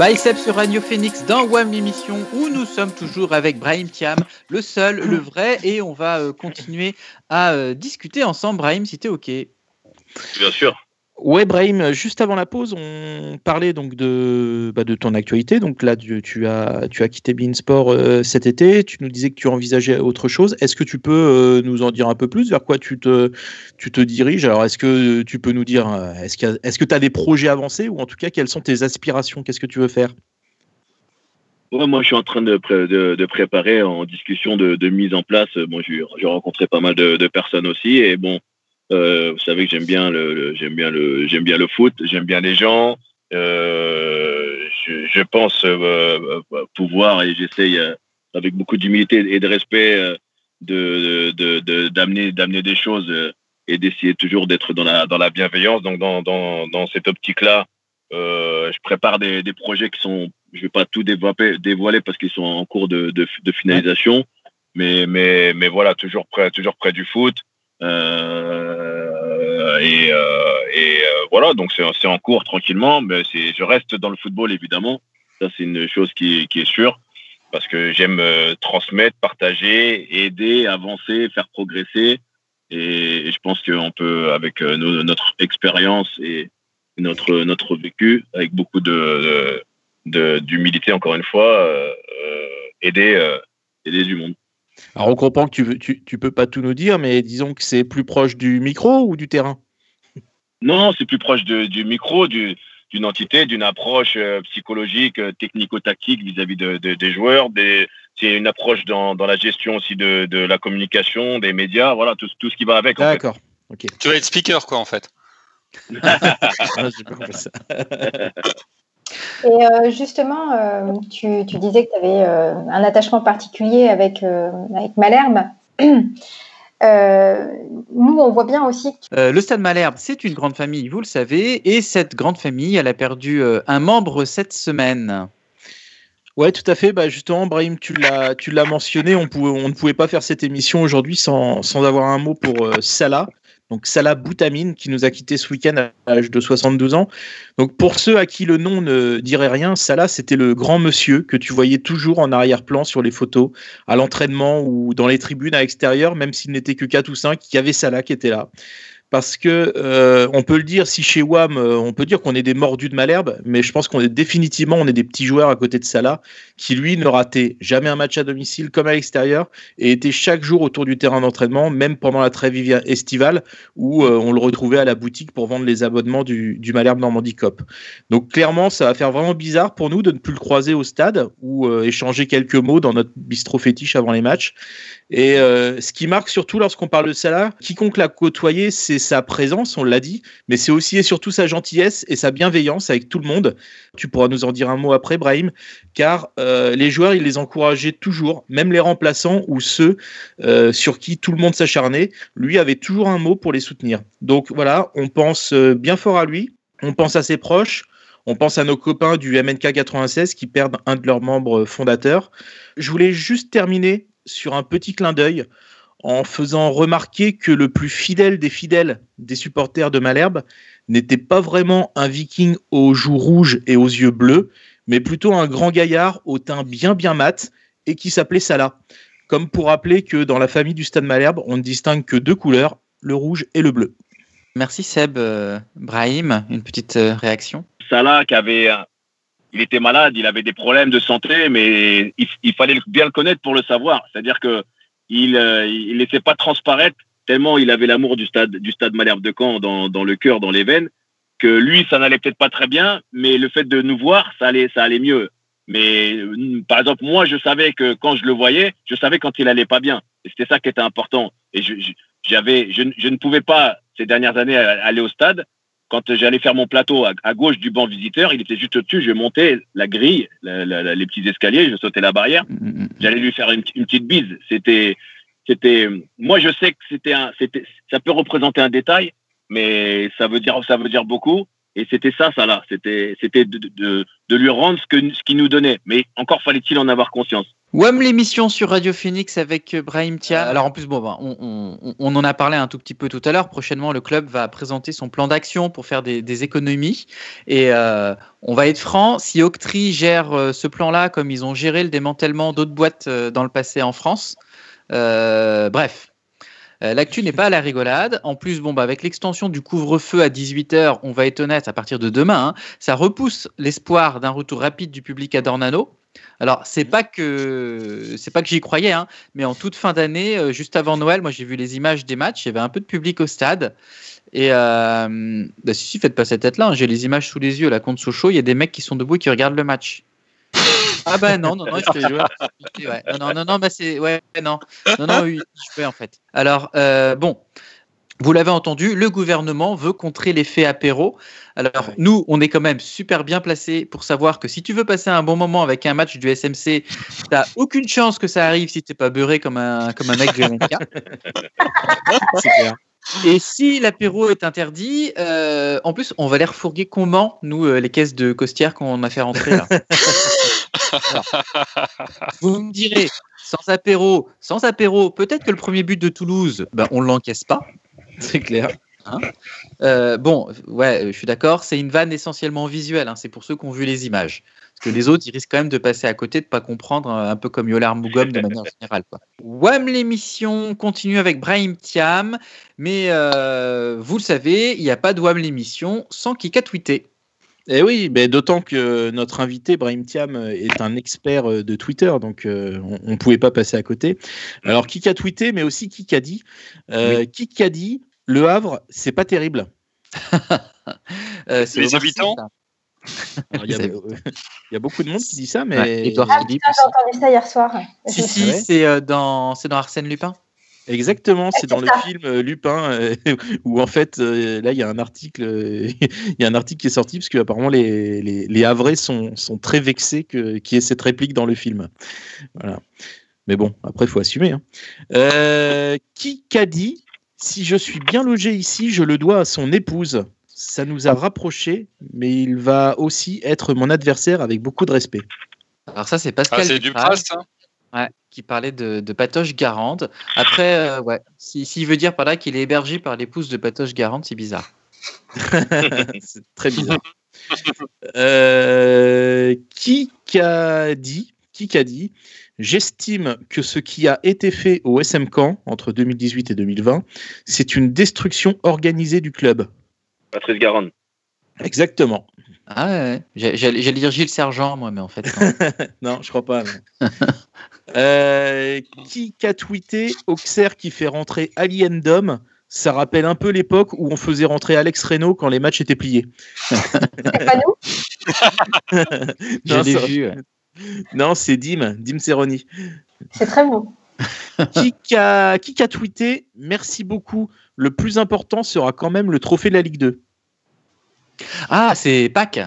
Bicep sur Radio Phoenix dans WAM l'émission où nous sommes toujours avec Brahim Thiam, le seul, le vrai, et on va euh, continuer à euh, discuter ensemble. Brahim, si t'es ok. Bien sûr. Ouais, Brahim, juste avant la pause, on parlait donc de, bah, de ton actualité. Donc là, tu, as, tu as quitté Beansport euh, cet été. Tu nous disais que tu envisageais autre chose. Est-ce que tu peux euh, nous en dire un peu plus? Vers quoi tu te, tu te diriges? Alors, est-ce que tu peux nous dire, euh, est-ce que que tu as des projets avancés? Ou en tout cas, quelles sont tes aspirations? Qu'est-ce que tu veux faire? Moi, je suis en train de, de, préparer en discussion de, mise en place. Bon, j'ai rencontré pas mal de personnes aussi, et bon, euh, vous savez que j'aime bien le, le- j'aime bien le, j'aime bien le foot, j'aime bien les gens. Euh, je, je pense euh, euh, pouvoir et j'essaye euh, avec beaucoup d'humilité et de respect euh, de de- de- d'amener d'amener des choses euh, et d'essayer toujours d'être dans la dans la bienveillance. Donc dans dans dans cette optique-là, euh, je prépare des, des projets qui sont, je vais pas tout développer, dévoiler parce qu'ils sont en cours de, de, de finalisation, mais, mais, mais voilà, toujours près, toujours près du foot. Euh, et euh, euh, voilà, donc c'est en cours tranquillement, mais je reste dans le football évidemment. Ça, c'est une chose qui, est- sûre parce que j'aime transmettre, partager, aider, avancer, faire progresser. Et, je pense qu'on peut, avec notre expérience et, notre notre vécu avec beaucoup de de- d'humilité encore une fois aider aider du monde. Alors, on comprend que tu, tu peux pas tout nous dire, mais disons que c'est plus proche du micro ou du terrain? Non, c'est plus proche de- du micro, du d'une entité, d'une approche euh, psychologique, euh, technico-tactique vis-à-vis de, de- des joueurs. Des, c'est une approche dans, dans la gestion aussi de, de la communication, des médias, voilà, tout, tout ce qui va avec. en fait. D'accord. Tu vas être speaker, quoi, en fait. <laughs> Ah, j'ai pas compris ça. <laughs> Et euh, justement, euh, tu, tu disais que tu avais euh, un attachement particulier avec, euh, avec Malherbe. <clears throat> Euh, nous, on voit bien aussi que tu- Euh, le Stade Malherbe, c'est une grande famille, vous le savez, et cette grande famille, elle a perdu euh, un membre cette semaine. Ouais, tout à fait. Bah, justement, Brahim, tu l'as, tu l'as mentionné. On, pouvait, on ne pouvait pas faire cette émission aujourd'hui sans, sans avoir un mot pour euh, Salah. Donc Salah Boutamine, qui nous a quitté ce week-end à l'âge de 72 ans. Donc pour ceux à qui le nom ne dirait rien, Salah, c'était le grand monsieur que tu voyais toujours en arrière-plan sur les photos, à l'entraînement ou dans les tribunes à l'extérieur, même s'il n'était que 4 ou 5, il y avait Salah qui était là parce que euh, on peut le dire si chez WAM euh, on peut dire qu'on est des mordus de Malherbe mais je pense qu'on est définitivement on est des petits joueurs à côté de Salah qui lui ne ratait jamais un match à domicile comme à l'extérieur et était chaque jour autour du terrain d'entraînement même pendant la trêve estivale où euh, on le retrouvait à la boutique pour vendre les abonnements du, Malherbe Normandie Cop donc clairement ça va faire vraiment bizarre pour nous de ne plus le croiser au stade ou échanger quelques mots dans notre bistrot fétiche avant les matchs. Et ce qui marque surtout lorsqu'on parle de Salah, quiconque l'a côtoyé, c'est sa présence, on l'a dit, mais c'est aussi et surtout sa gentillesse et sa bienveillance avec tout le monde. Tu pourras nous en dire un mot après, Brahim, car euh, les joueurs, il les encourageait toujours, même les remplaçants ou ceux euh, sur qui tout le monde s'acharnait, lui avait toujours un mot pour les soutenir. Donc voilà, on pense euh, bien fort à lui, on pense à ses proches. On pense à nos copains du MNK 96 qui perdent un de leurs membres fondateurs. Je voulais juste terminer sur un petit clin d'œil en faisant remarquer que le plus fidèle des fidèles des supporters de Malherbe n'était pas vraiment un viking aux joues rouges et aux yeux bleus, mais plutôt un grand gaillard au teint bien bien mat et qui s'appelait Salah. Comme pour rappeler que dans la famille du Stade Malherbe, on ne distingue que deux couleurs, le rouge et le bleu. Merci Seb. Euh, Brahim, une petite euh, réaction Salah qui avait, un- il était malade, il avait des problèmes de santé, mais il, il fallait bien le connaître pour le savoir. C'est-à-dire que il, euh, il pas transparaître tellement il avait l'amour du stade, du stade Malherbe de Caen dans, dans le cœur, dans les veines, que lui, ça n'allait peut-être pas très bien, mais le fait de nous voir, ça allait, ça allait mieux. Mais euh, par exemple, moi, je savais que quand je le voyais, je savais quand il allait pas bien. Et c'était ça qui était important. Et je, je- je, ne- je ne pouvais pas ces dernières années aller au stade. Quand j'allais faire mon plateau à, à gauche du banc visiteur, il était juste au-dessus. Je montais la grille, la- la- la- les petits escaliers, je sautais la barrière. J'allais lui faire une, une petite bise. C'était, c'était. Moi, je sais que c'était un, c'était, ça peut représenter un détail, mais ça veut dire, ça veut dire beaucoup. Et c'était ça, ça là. C'était, c'était de, de, de lui rendre ce que ce qu'il nous donnait. Mais encore fallait-il en avoir conscience. WAM l'émission sur Radio Phoenix avec euh, Brahim Tia. Alors en plus, bon, ben, on, on- on en a parlé un tout petit peu tout à l'heure. Prochainement, le club va présenter son plan d'action pour faire des, des économies. Et euh, on va être franc, si Octree gère euh, ce plan-là comme ils ont géré le démantèlement d'autres boîtes euh, dans le passé en France, euh, bref. Euh, L'actu n'est pas à la rigolade. En plus, bon, bah, avec l'extension du couvre-feu à 18h, on va être honnête, à partir de demain, hein, ça repousse l'espoir d'un retour rapide du public à Dornano. Alors, c'est pas que pas que j'y croyais, hein, mais en toute fin d'année, euh, juste avant Noël, moi j'ai vu les images des matchs, il y avait un peu de public au stade. Et euh, bah, si, si, faites pas cette tête-là, hein, j'ai les images sous les yeux là contre Sochaux, il y a des mecs qui sont debout et qui regardent le match. Ah bah non, non, non, je te jure. Ouais. Non, non, non, non, bah c'est. Ouais, non. Non, non, oui, je fais en fait. Alors, euh, bon. Vous l'avez entendu, le gouvernement veut contrer l'effet apéro. Alors, nous, on est quand même super bien placés pour savoir que si tu veux passer un bon moment avec un match du SMC, t'as aucune chance que ça arrive si t'es pas beurré comme un, comme un mec MNK. <laughs> Clair. Et si l'apéro est interdit, euh, en plus, on va les refourguer comment, nous, euh, les caisses de costières qu'on a fait rentrer là? <laughs> Vous me direz, sans apéro, sans apéro, peut-être que le premier but de Toulouse, ben, on l'encaisse pas. <laughs> C'est clair. Hein Euh, bon, ouais, je suis d'accord, c'est une vanne essentiellement visuelle, hein, c'est pour ceux qui ont vu les images. Parce que les autres, ils risquent quand même de passer à côté, de pas comprendre, euh, un peu comme Yolar Mougom de manière générale. Quoi. WAM l'émission continue avec Brahim Thiam, mais euh, vous le savez, il n'y a pas de WAM l'émission sans Kika tweeter. Et oui, mais d'autant que notre invité, Brahim Thiam, est un expert euh, de Twitter, donc euh, on ne pouvait pas passer à côté. Alors, qui a tweeté, mais aussi qui a dit? Euh, Qui a dit Le Havre, c'est pas terrible. <laughs> Euh, Les <laughs> habitants? Il y, a- y beaucoup de monde qui dit ça, mais. Ouais, Ah j'ai entendu ça hier soir. Si, si, Ah c'est euh, dans, c'est dans Arsène Lupin. Exactement, c'est c'est dans le film euh, Lupin euh, <laughs> où en fait euh, là il y a un article, <laughs> il y a un article qui est sorti parce que apparemment les les, les Havrais sont, sont très vexés que qu'il y ait cette réplique dans le film. Voilà. Mais bon, après il faut assumer. hein. Euh, qui qu'a dit si je suis bien logé ici, je le dois à son épouse. Ça nous a rapprochés, mais il va aussi être mon adversaire avec beaucoup de respect. Alors ça, c'est Pascal Ah, c'est Dupraz, Dupraz, ça ouais, qui parlait de, de Patoche Garande. Après, euh, ouais, si- s'il veut dire par là qu'il est hébergé par l'épouse de Patoche Garande, c'est bizarre. <laughs> c'est très bizarre. Euh, qui qu'a dit, qui qu'a dit, j'estime que ce qui a été fait au SM Camp entre 2018 et 2020, c'est une destruction organisée du club. Patrice Garonne. Exactement. Ah ouais, ouais. J'allais j'allais dire Gilles Sergent, moi, mais en fait, non. <laughs> Non, je crois pas. <laughs> Euh, qui qu'a tweeté Auxerre qui fait rentrer Alien Dom? Ça rappelle un peu l'époque où on faisait rentrer Alex Reynaud quand les matchs étaient pliés. C'est pas nous? Je <laughs> Non, vu. ouais. non, c'est Dim, Dim Cerroni. C'est très beau. qui, a, qui a tweeté? Merci beaucoup. Le plus important sera quand même le trophée de la Ligue 2. Ah, c'est Pâques.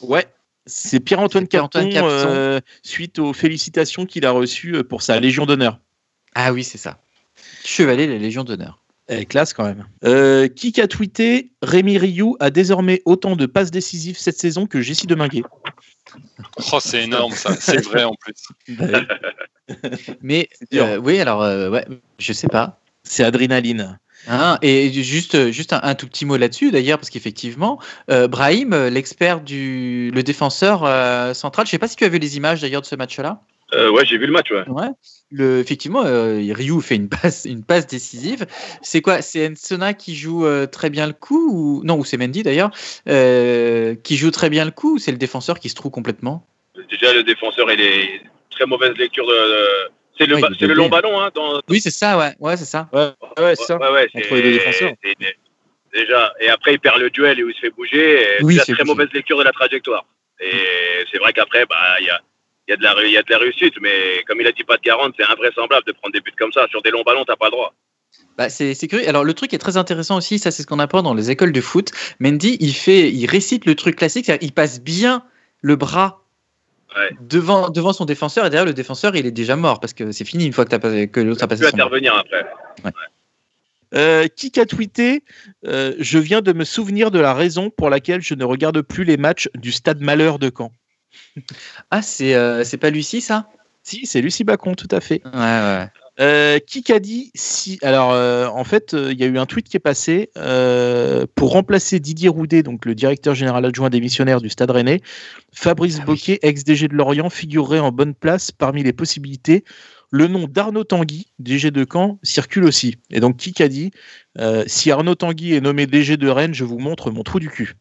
Ouais. C'est Pierre-Antoine Capson. euh, suite aux félicitations qu'il a reçues euh, pour sa Légion d'honneur. Ah oui, c'est ça. Chevalier de la Légion d'honneur. Elle est classe quand même. Euh, qui a tweeté Rémi Rioux a désormais autant de passes décisives cette saison que Jessie Deminguet? <laughs> Oh, c'est énorme, ça. C'est vrai en plus. Mais dur. euh, oui, alors, euh, ouais, je sais pas. C'est Adrénaline. Hein, et juste, juste un, un tout petit mot là-dessus, d'ailleurs, parce qu'effectivement, euh, Brahim, l'expert du, le défenseur euh, central, je sais pas si tu as vu les images d'ailleurs de ce match-là. Euh, ouais, j'ai vu le match, ouais. Ouais. Le, effectivement, euh, Ryu fait une passe, une passe décisive. C'est quoi C'est Ensona qui joue très bien le coup ou non Ou c'est Mendy d'ailleurs qui joue très bien le coup ou c'est le défenseur qui se trouve complètement? Déjà, le défenseur, il est très mauvaise lecture de. de- C'est le, Ouais, c'est long ballon, hein. Dans, Oui, c'est ça, ouais, ouais, c'est ça. Ouais, ouais, c'est ça. Ouais, ouais, Entre c'est- les deux défenseurs. Déjà, et après, il perd le duel et où il se fait bouger. Et Oui, il il a se fait très bouger. mauvaise lecture de la trajectoire. Et c'est vrai qu'après, bah, il y a, il y, a de la, y a de la réussite, mais comme il a dit pas de 40, c'est invraisemblable de prendre des buts comme ça. Sur des longs ballons, t'as pas le droit. Bah, c'est curieux. Alors le truc est très intéressant aussi, ça c'est ce qu'on apprend dans les écoles de foot. Mendy, il fait, il récite le truc classique, il passe bien le bras Ouais. devant devant son défenseur et derrière le défenseur il est déjà mort parce que c'est fini une fois que, t'as pas- que l'autre a Tu passé peux son intervenir après. Euh, qui a tweeté euh, Je viens de me souvenir de la raison pour laquelle je ne regarde plus les matchs du Stade Malheur de Caen. Ah, c'est euh, c'est pas Lucie, ça? Si, c'est Lucie Bacon, tout à fait. Ouais, ouais. Euh, qui a dit si alors euh, en fait euh, il y a eu un tweet qui est passé pour remplacer Didier Roudet donc le directeur général adjoint des missionnaires du Stade Rennais Fabrice Ah. Boquet ex DG de Lorient figurerait en bonne place parmi les possibilités le nom d'Arnaud Tanguy DG de Caen circule aussi et donc qui a dit si Arnaud Tanguy est nommé DG de Rennes je vous montre mon trou du cul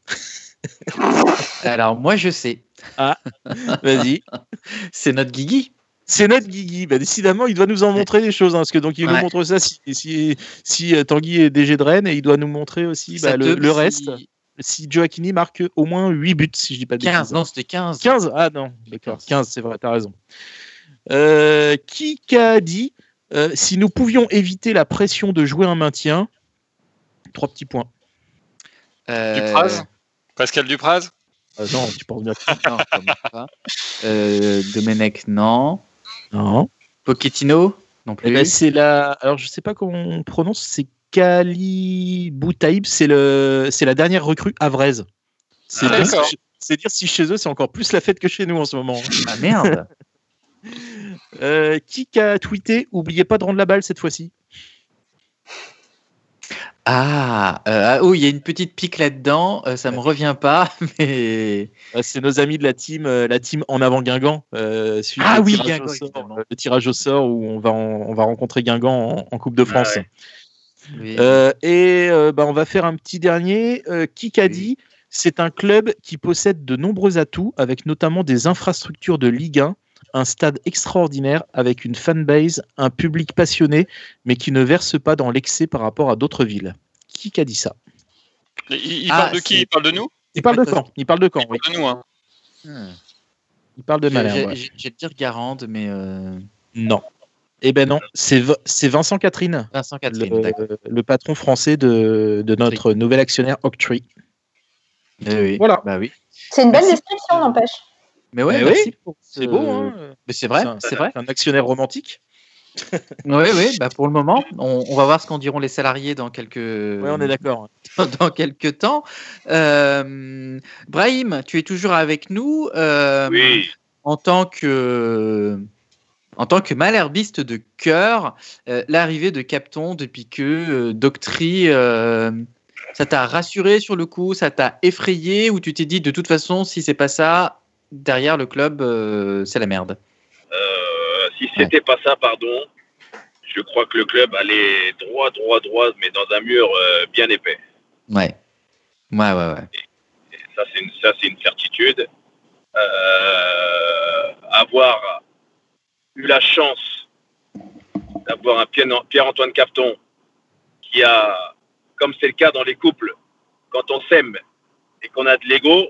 Alors, moi, je sais. vas-y <laughs> C'est notre Guigui. C'est notre Guigui. Bah, décidément, il doit nous en montrer des choses. hein, parce que donc, il nous montre ça si, si, si euh, Tanguy est DG de Rennes et il doit nous montrer aussi bah, le, te- le si- reste. Si Joaquini marque au moins 8 buts, si je dis pas de 15, bêtises. non, c'était 15. 15 Ah non, d'accord. 15. 15, c'est vrai, t'as raison. Euh, qui a dit euh, si nous pouvions éviter la pression de jouer un maintien? Trois petits points. Euh, Dupraz Pascal Dupraz Euh, non, tu penses bien. <laughs> non, pas. Euh, Domenech, non. Non. Pochettino Non Eh plus. ben, c'est la. Alors, je sais pas comment on prononce. C'est Kali Boutaïb. C'est le. C'est la dernière recrue. C'est Ah, dire, d'accord. si- c'est dire si chez eux c'est encore plus la fête que chez nous en ce moment. Ah merde. <laughs> Euh, qui a tweeté Oubliez pas de rendre la balle cette fois-ci. Ah, euh, ah, oh, il y a une petite pique là-dedans. euh, ça me revient pas, <laughs> mais Euh, C'est nos amis de la team, euh, la team en avant Guingamp. euh, Ah oui, tirage Guingamp, au sort, évidemment. le tirage au sort où on va, en- on va rencontrer Guingamp en, en Coupe de France. ouais. oui. Euh, et bah, on va faire un petit dernier. Oui. dit C'est un club qui possède de nombreux atouts, avec notamment des infrastructures de Ligue 1, un stade extraordinaire, avec une fanbase, un public passionné, mais qui ne verse pas dans l'excès par rapport à d'autres villes. Qui a dit ça? Il, il Ah, parle de qui? Il parle de nous? Il parle de. Caen. Il parle de Caen, Il oui. parle de nous, hein. Hmm. Il parle de J'ai- Malherbe. j'ai- ouais. dire Garande, mais euh, Non. Eh ben non, c'est Vincent Catherine, Vincent Catherine, le, patron français de, de notre nouvel actionnaire Octree. Eh oui. Voilà. Bah oui. C'est une belle Merci. description, n'empêche. Mais ouais, merci oui, pour C'est ce- beau, hein Mais c'est vrai, un- c'est vrai. Un actionnaire romantique. <laughs> Oui, oui. Bah pour le moment, on, on va voir ce qu'en diront les salariés dans quelques. Oui, on est d'accord. <laughs> dans quelques temps. Euh, Brahim, tu es toujours avec nous euh, Oui. en tant que en tant que malherbiste de cœur. euh, L'arrivée de Capton depuis que euh, Doctry, euh, ça t'a rassuré sur le coup, ça t'a effrayé ou tu t'es dit de toute façon si c'est pas ça derrière le club euh, c'est la merde. Euh, si c'était pas ça, pardon, je crois que le club allait droit, droit, droit, mais dans un mur euh, bien épais. Ouais. Ouais, ouais, ouais. Et ça, c'est une, ça, c'est une certitude. Avoir eu la chance d'avoir un Pierre- Pierre-Antoine Capton qui a, comme c'est le cas dans les couples, quand on s'aime et qu'on a de l'ego,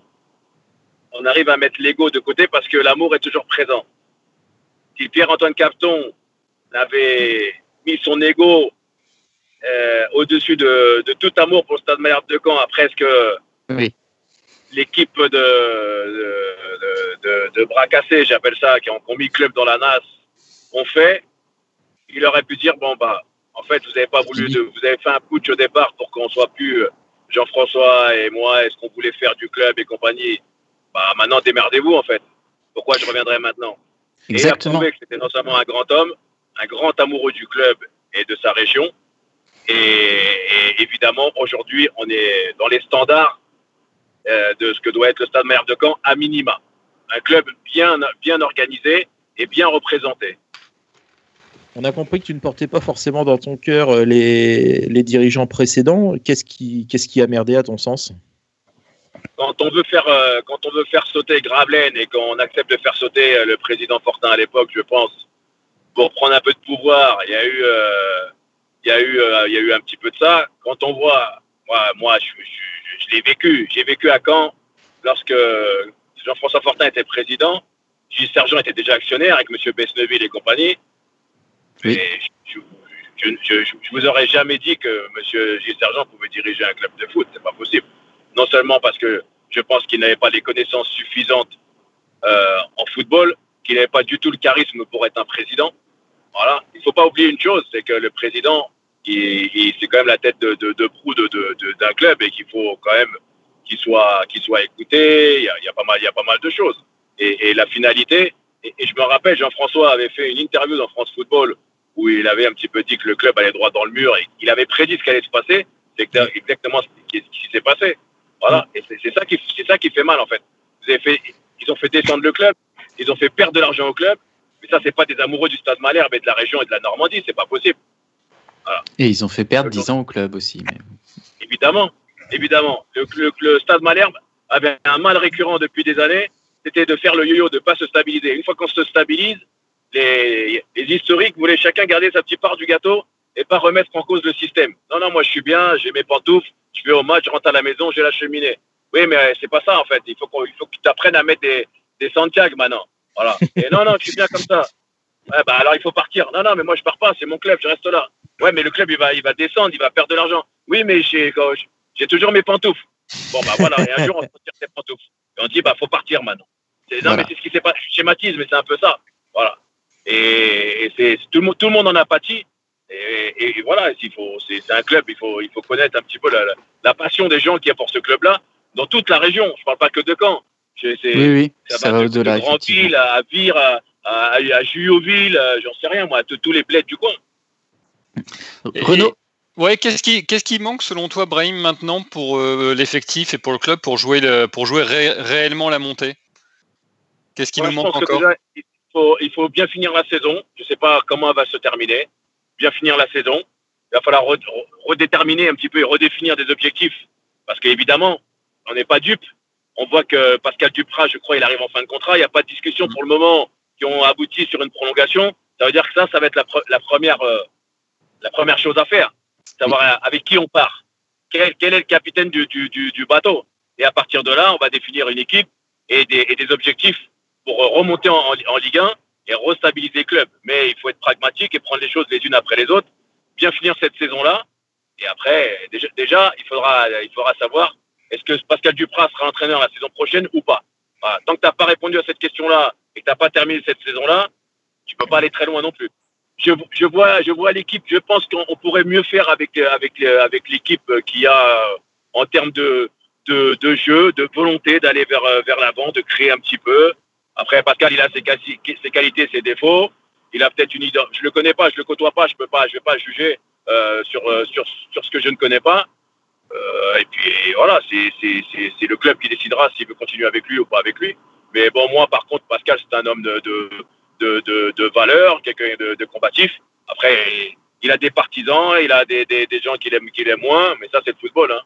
on arrive à mettre l'ego de côté parce que l'amour est toujours présent. Si Pierre-Antoine Capton avait mis son ego euh, au-dessus de, de tout amour pour le Stade Malherbe de Caen après ce que Oui. l'équipe de, de, de, de- bras cassés, j'appelle ça, qui ont, qui ont mis le club dans la nasse, ont fait, il aurait pu dire bon bah en fait vous avez pas voulu de, vous avez fait un putsch au départ pour qu'on soit plus euh, Jean-François et moi et ce qu'on voulait faire du club et compagnie. Bah maintenant démerdez-vous en fait. Pourquoi je reviendrai maintenant? Et il a Exactement. prouvé que c'était non seulement un grand homme, un grand amoureux du club et de sa région. Et, et évidemment, aujourd'hui, on est dans les standards euh, de ce que doit être le Stade Malherbe de Caen à minima. Un club bien, bien organisé et bien représenté. On a compris que tu ne portais pas forcément dans ton cœur euh, les, les dirigeants précédents. Qu'est-ce qui, qu'est-ce qui a merdé à ton sens? Quand on veut faire, euh, quand on veut faire sauter Gravelaine et qu'on accepte de faire sauter euh, le président Fortin à l'époque, je pense, pour prendre un peu de pouvoir, il y a eu, euh, il y a eu, il y a eu un petit peu de ça. Quand on voit, moi, moi, je, je- je- je l'ai vécu. J'ai vécu à Caen lorsque Jean-François Fortin était président. Gilles Sergent était déjà actionnaire avec M. Besneville et compagnie. Oui. Et je, je vous aurais jamais dit que M. Gilles Sergent pouvait diriger un club de foot. C'est pas possible. Non seulement parce que je pense qu'il n'avait pas les connaissances suffisantes euh, en football, qu'il n'avait pas du tout le charisme pour être un président. Voilà. Il ne faut pas oublier une chose, c'est que le président c'est quand même la tête de, de, de proue d'un club et qu'il faut quand même qu'il soit, qu'il soit écouté. Il y, a, pas mal, il y a pas mal de choses. Et, la finalité, et, je me rappelle, Jean-François avait fait une interview dans France Football où il avait un petit peu dit que le club allait droit dans le mur et il avait prédit ce qui allait se passer. C'est exa- exactement ce qui s'est passé. Voilà. Et c'est, ça qui, c'est ça qui fait mal en fait. Vous avez fait, ils ont fait descendre le club, ils ont fait perdre de l'argent au club. Mais ça, c'est pas des amoureux du Stade Malherbe et de la région et de la Normandie, c'est pas possible. Et ils ont fait perdre 10 ans au club aussi. mais- Évidemment, évidemment. Le, le- le Stade Malherbe avait un mal récurrent depuis des années, c'était de faire le yo-yo, de pas se stabiliser. Une fois qu'on se stabilise, les, les historiques voulaient chacun garder sa petite part du gâteau et pas remettre en cause le système. Non, non, moi je suis bien, j'ai mes pantoufles, je vais au match, je rentre à la maison, j'ai la cheminée. Oui, mais c'est pas ça en fait. Il faut, qu'on, il faut que tu apprennes à mettre des, des Santiago maintenant. Voilà. Et non, non, je suis bien comme ça. Ouais, bah alors il faut partir. Non, non, mais moi je pars pas, c'est mon club, je reste là. Ouais, mais le club il va, il va descendre, il va perdre de l'argent. Oui, mais j'ai, j'ai toujours mes pantoufles. Bon, bah voilà, et un jour on retire ses pantoufles. Et on dit, bah faut partir maintenant. C'est- non, Voilà. mais c'est ce qui s'est passé. Je schématise, mais c'est un peu ça. Voilà. Et, et c'est, tout, le, monde- tout le monde en a pâti. Et, et- et voilà, il faut, c'est, un club, il faut, il faut connaître un petit peu la, la, la passion des gens qui a pour ce club-là dans toute la région. Je parle pas que de Caen. C'est- Oui, oui, ça, ça va va de, au-delà. de. Grandville à, Vire, à, à, à Juilloville, euh, j'en sais rien, moi, de tous les bleds du coin. Renaud, Ouais, qu'est-ce qui, qu'est-ce qui manque selon toi, Brahim, maintenant pour euh, l'effectif et pour le club pour jouer, le, pour jouer ré- réellement la montée? Qu'est-ce qui Moi, nous je manque encore? déjà, il, faut, il faut bien finir la saison. Je ne sais pas comment elle va se terminer. Bien finir la saison. Il va falloir re- re- redéterminer un petit peu et redéfinir des objectifs. Parce qu'évidemment, on n'est pas dupe. On voit que Pascal Duprat, je crois, il arrive en fin de contrat. Il n'y a pas de discussion pour le moment qui ont abouti sur une prolongation. Ça veut dire que ça, ça va être la, pre- la première, euh, la première chose à faire. Savoir euh, avec qui on part. Quel, est le capitaine du, bateau? Et à partir de là, on va définir une équipe et des, et des objectifs pour euh, remonter en, en, en Ligue 1 et restabiliser le club. Mais il faut être pragmatique et prendre les choses les unes après les autres, bien finir cette saison-là. Et après, déjà, déjà il, faudra, il faudra savoir est-ce que Pascal Duprat sera entraîneur la saison prochaine ou pas. Voilà. Tant que tu n'as pas répondu à cette question-là et que tu n'as pas terminé cette saison-là, tu peux pas aller très loin non plus. Je, je vois, je vois l'équipe. Je pense qu'on on pourrait mieux faire avec avec avec l'équipe qui a euh, en termes de, de de jeu, de volonté d'aller vers euh, vers l'avant, de créer un petit peu. Après, Pascal, il a ses, qualités, ses défauts. Il a peut-être une idée. Je le connais pas, je le côtoie pas, je peux pas, je vais pas juger euh, sur, euh, sur sur ce que je ne connais pas. Euh, et puis voilà, c'est le club qui décidera s'il veut continuer avec lui ou pas avec lui. Mais bon, moi, par contre, Pascal, c'est un homme de de de de, valeur, quelqu'un de, combatif. Après, il a des partisans, il a des des, des gens qui l'aiment qui l'aiment moins, mais ça, c'est le football. Hein.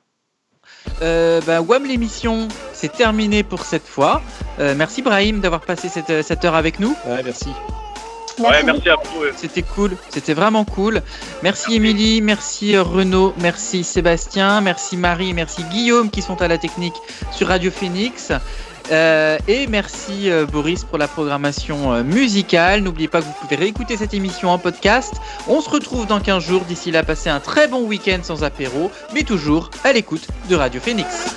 Euh, ben, WAM l'émission, c'est terminé pour cette fois. Euh, merci Brahim d'avoir passé cette, cette heure avec nous. Ouais, merci. Ouais, merci à vous. C'était cool, c'était vraiment cool. Merci Émilie, merci euh, Renaud, merci Sébastien, merci Marie, merci Guillaume qui sont à la technique sur Radio Phoenix. Euh, et merci euh, Boris pour la programmation euh, musicale. N'oubliez pas que vous pouvez réécouter cette émission en podcast. On se retrouve dans 15 jours. D'ici là, passez un très bon week-end sans apéro, mais toujours à l'écoute de Radio Phoenix.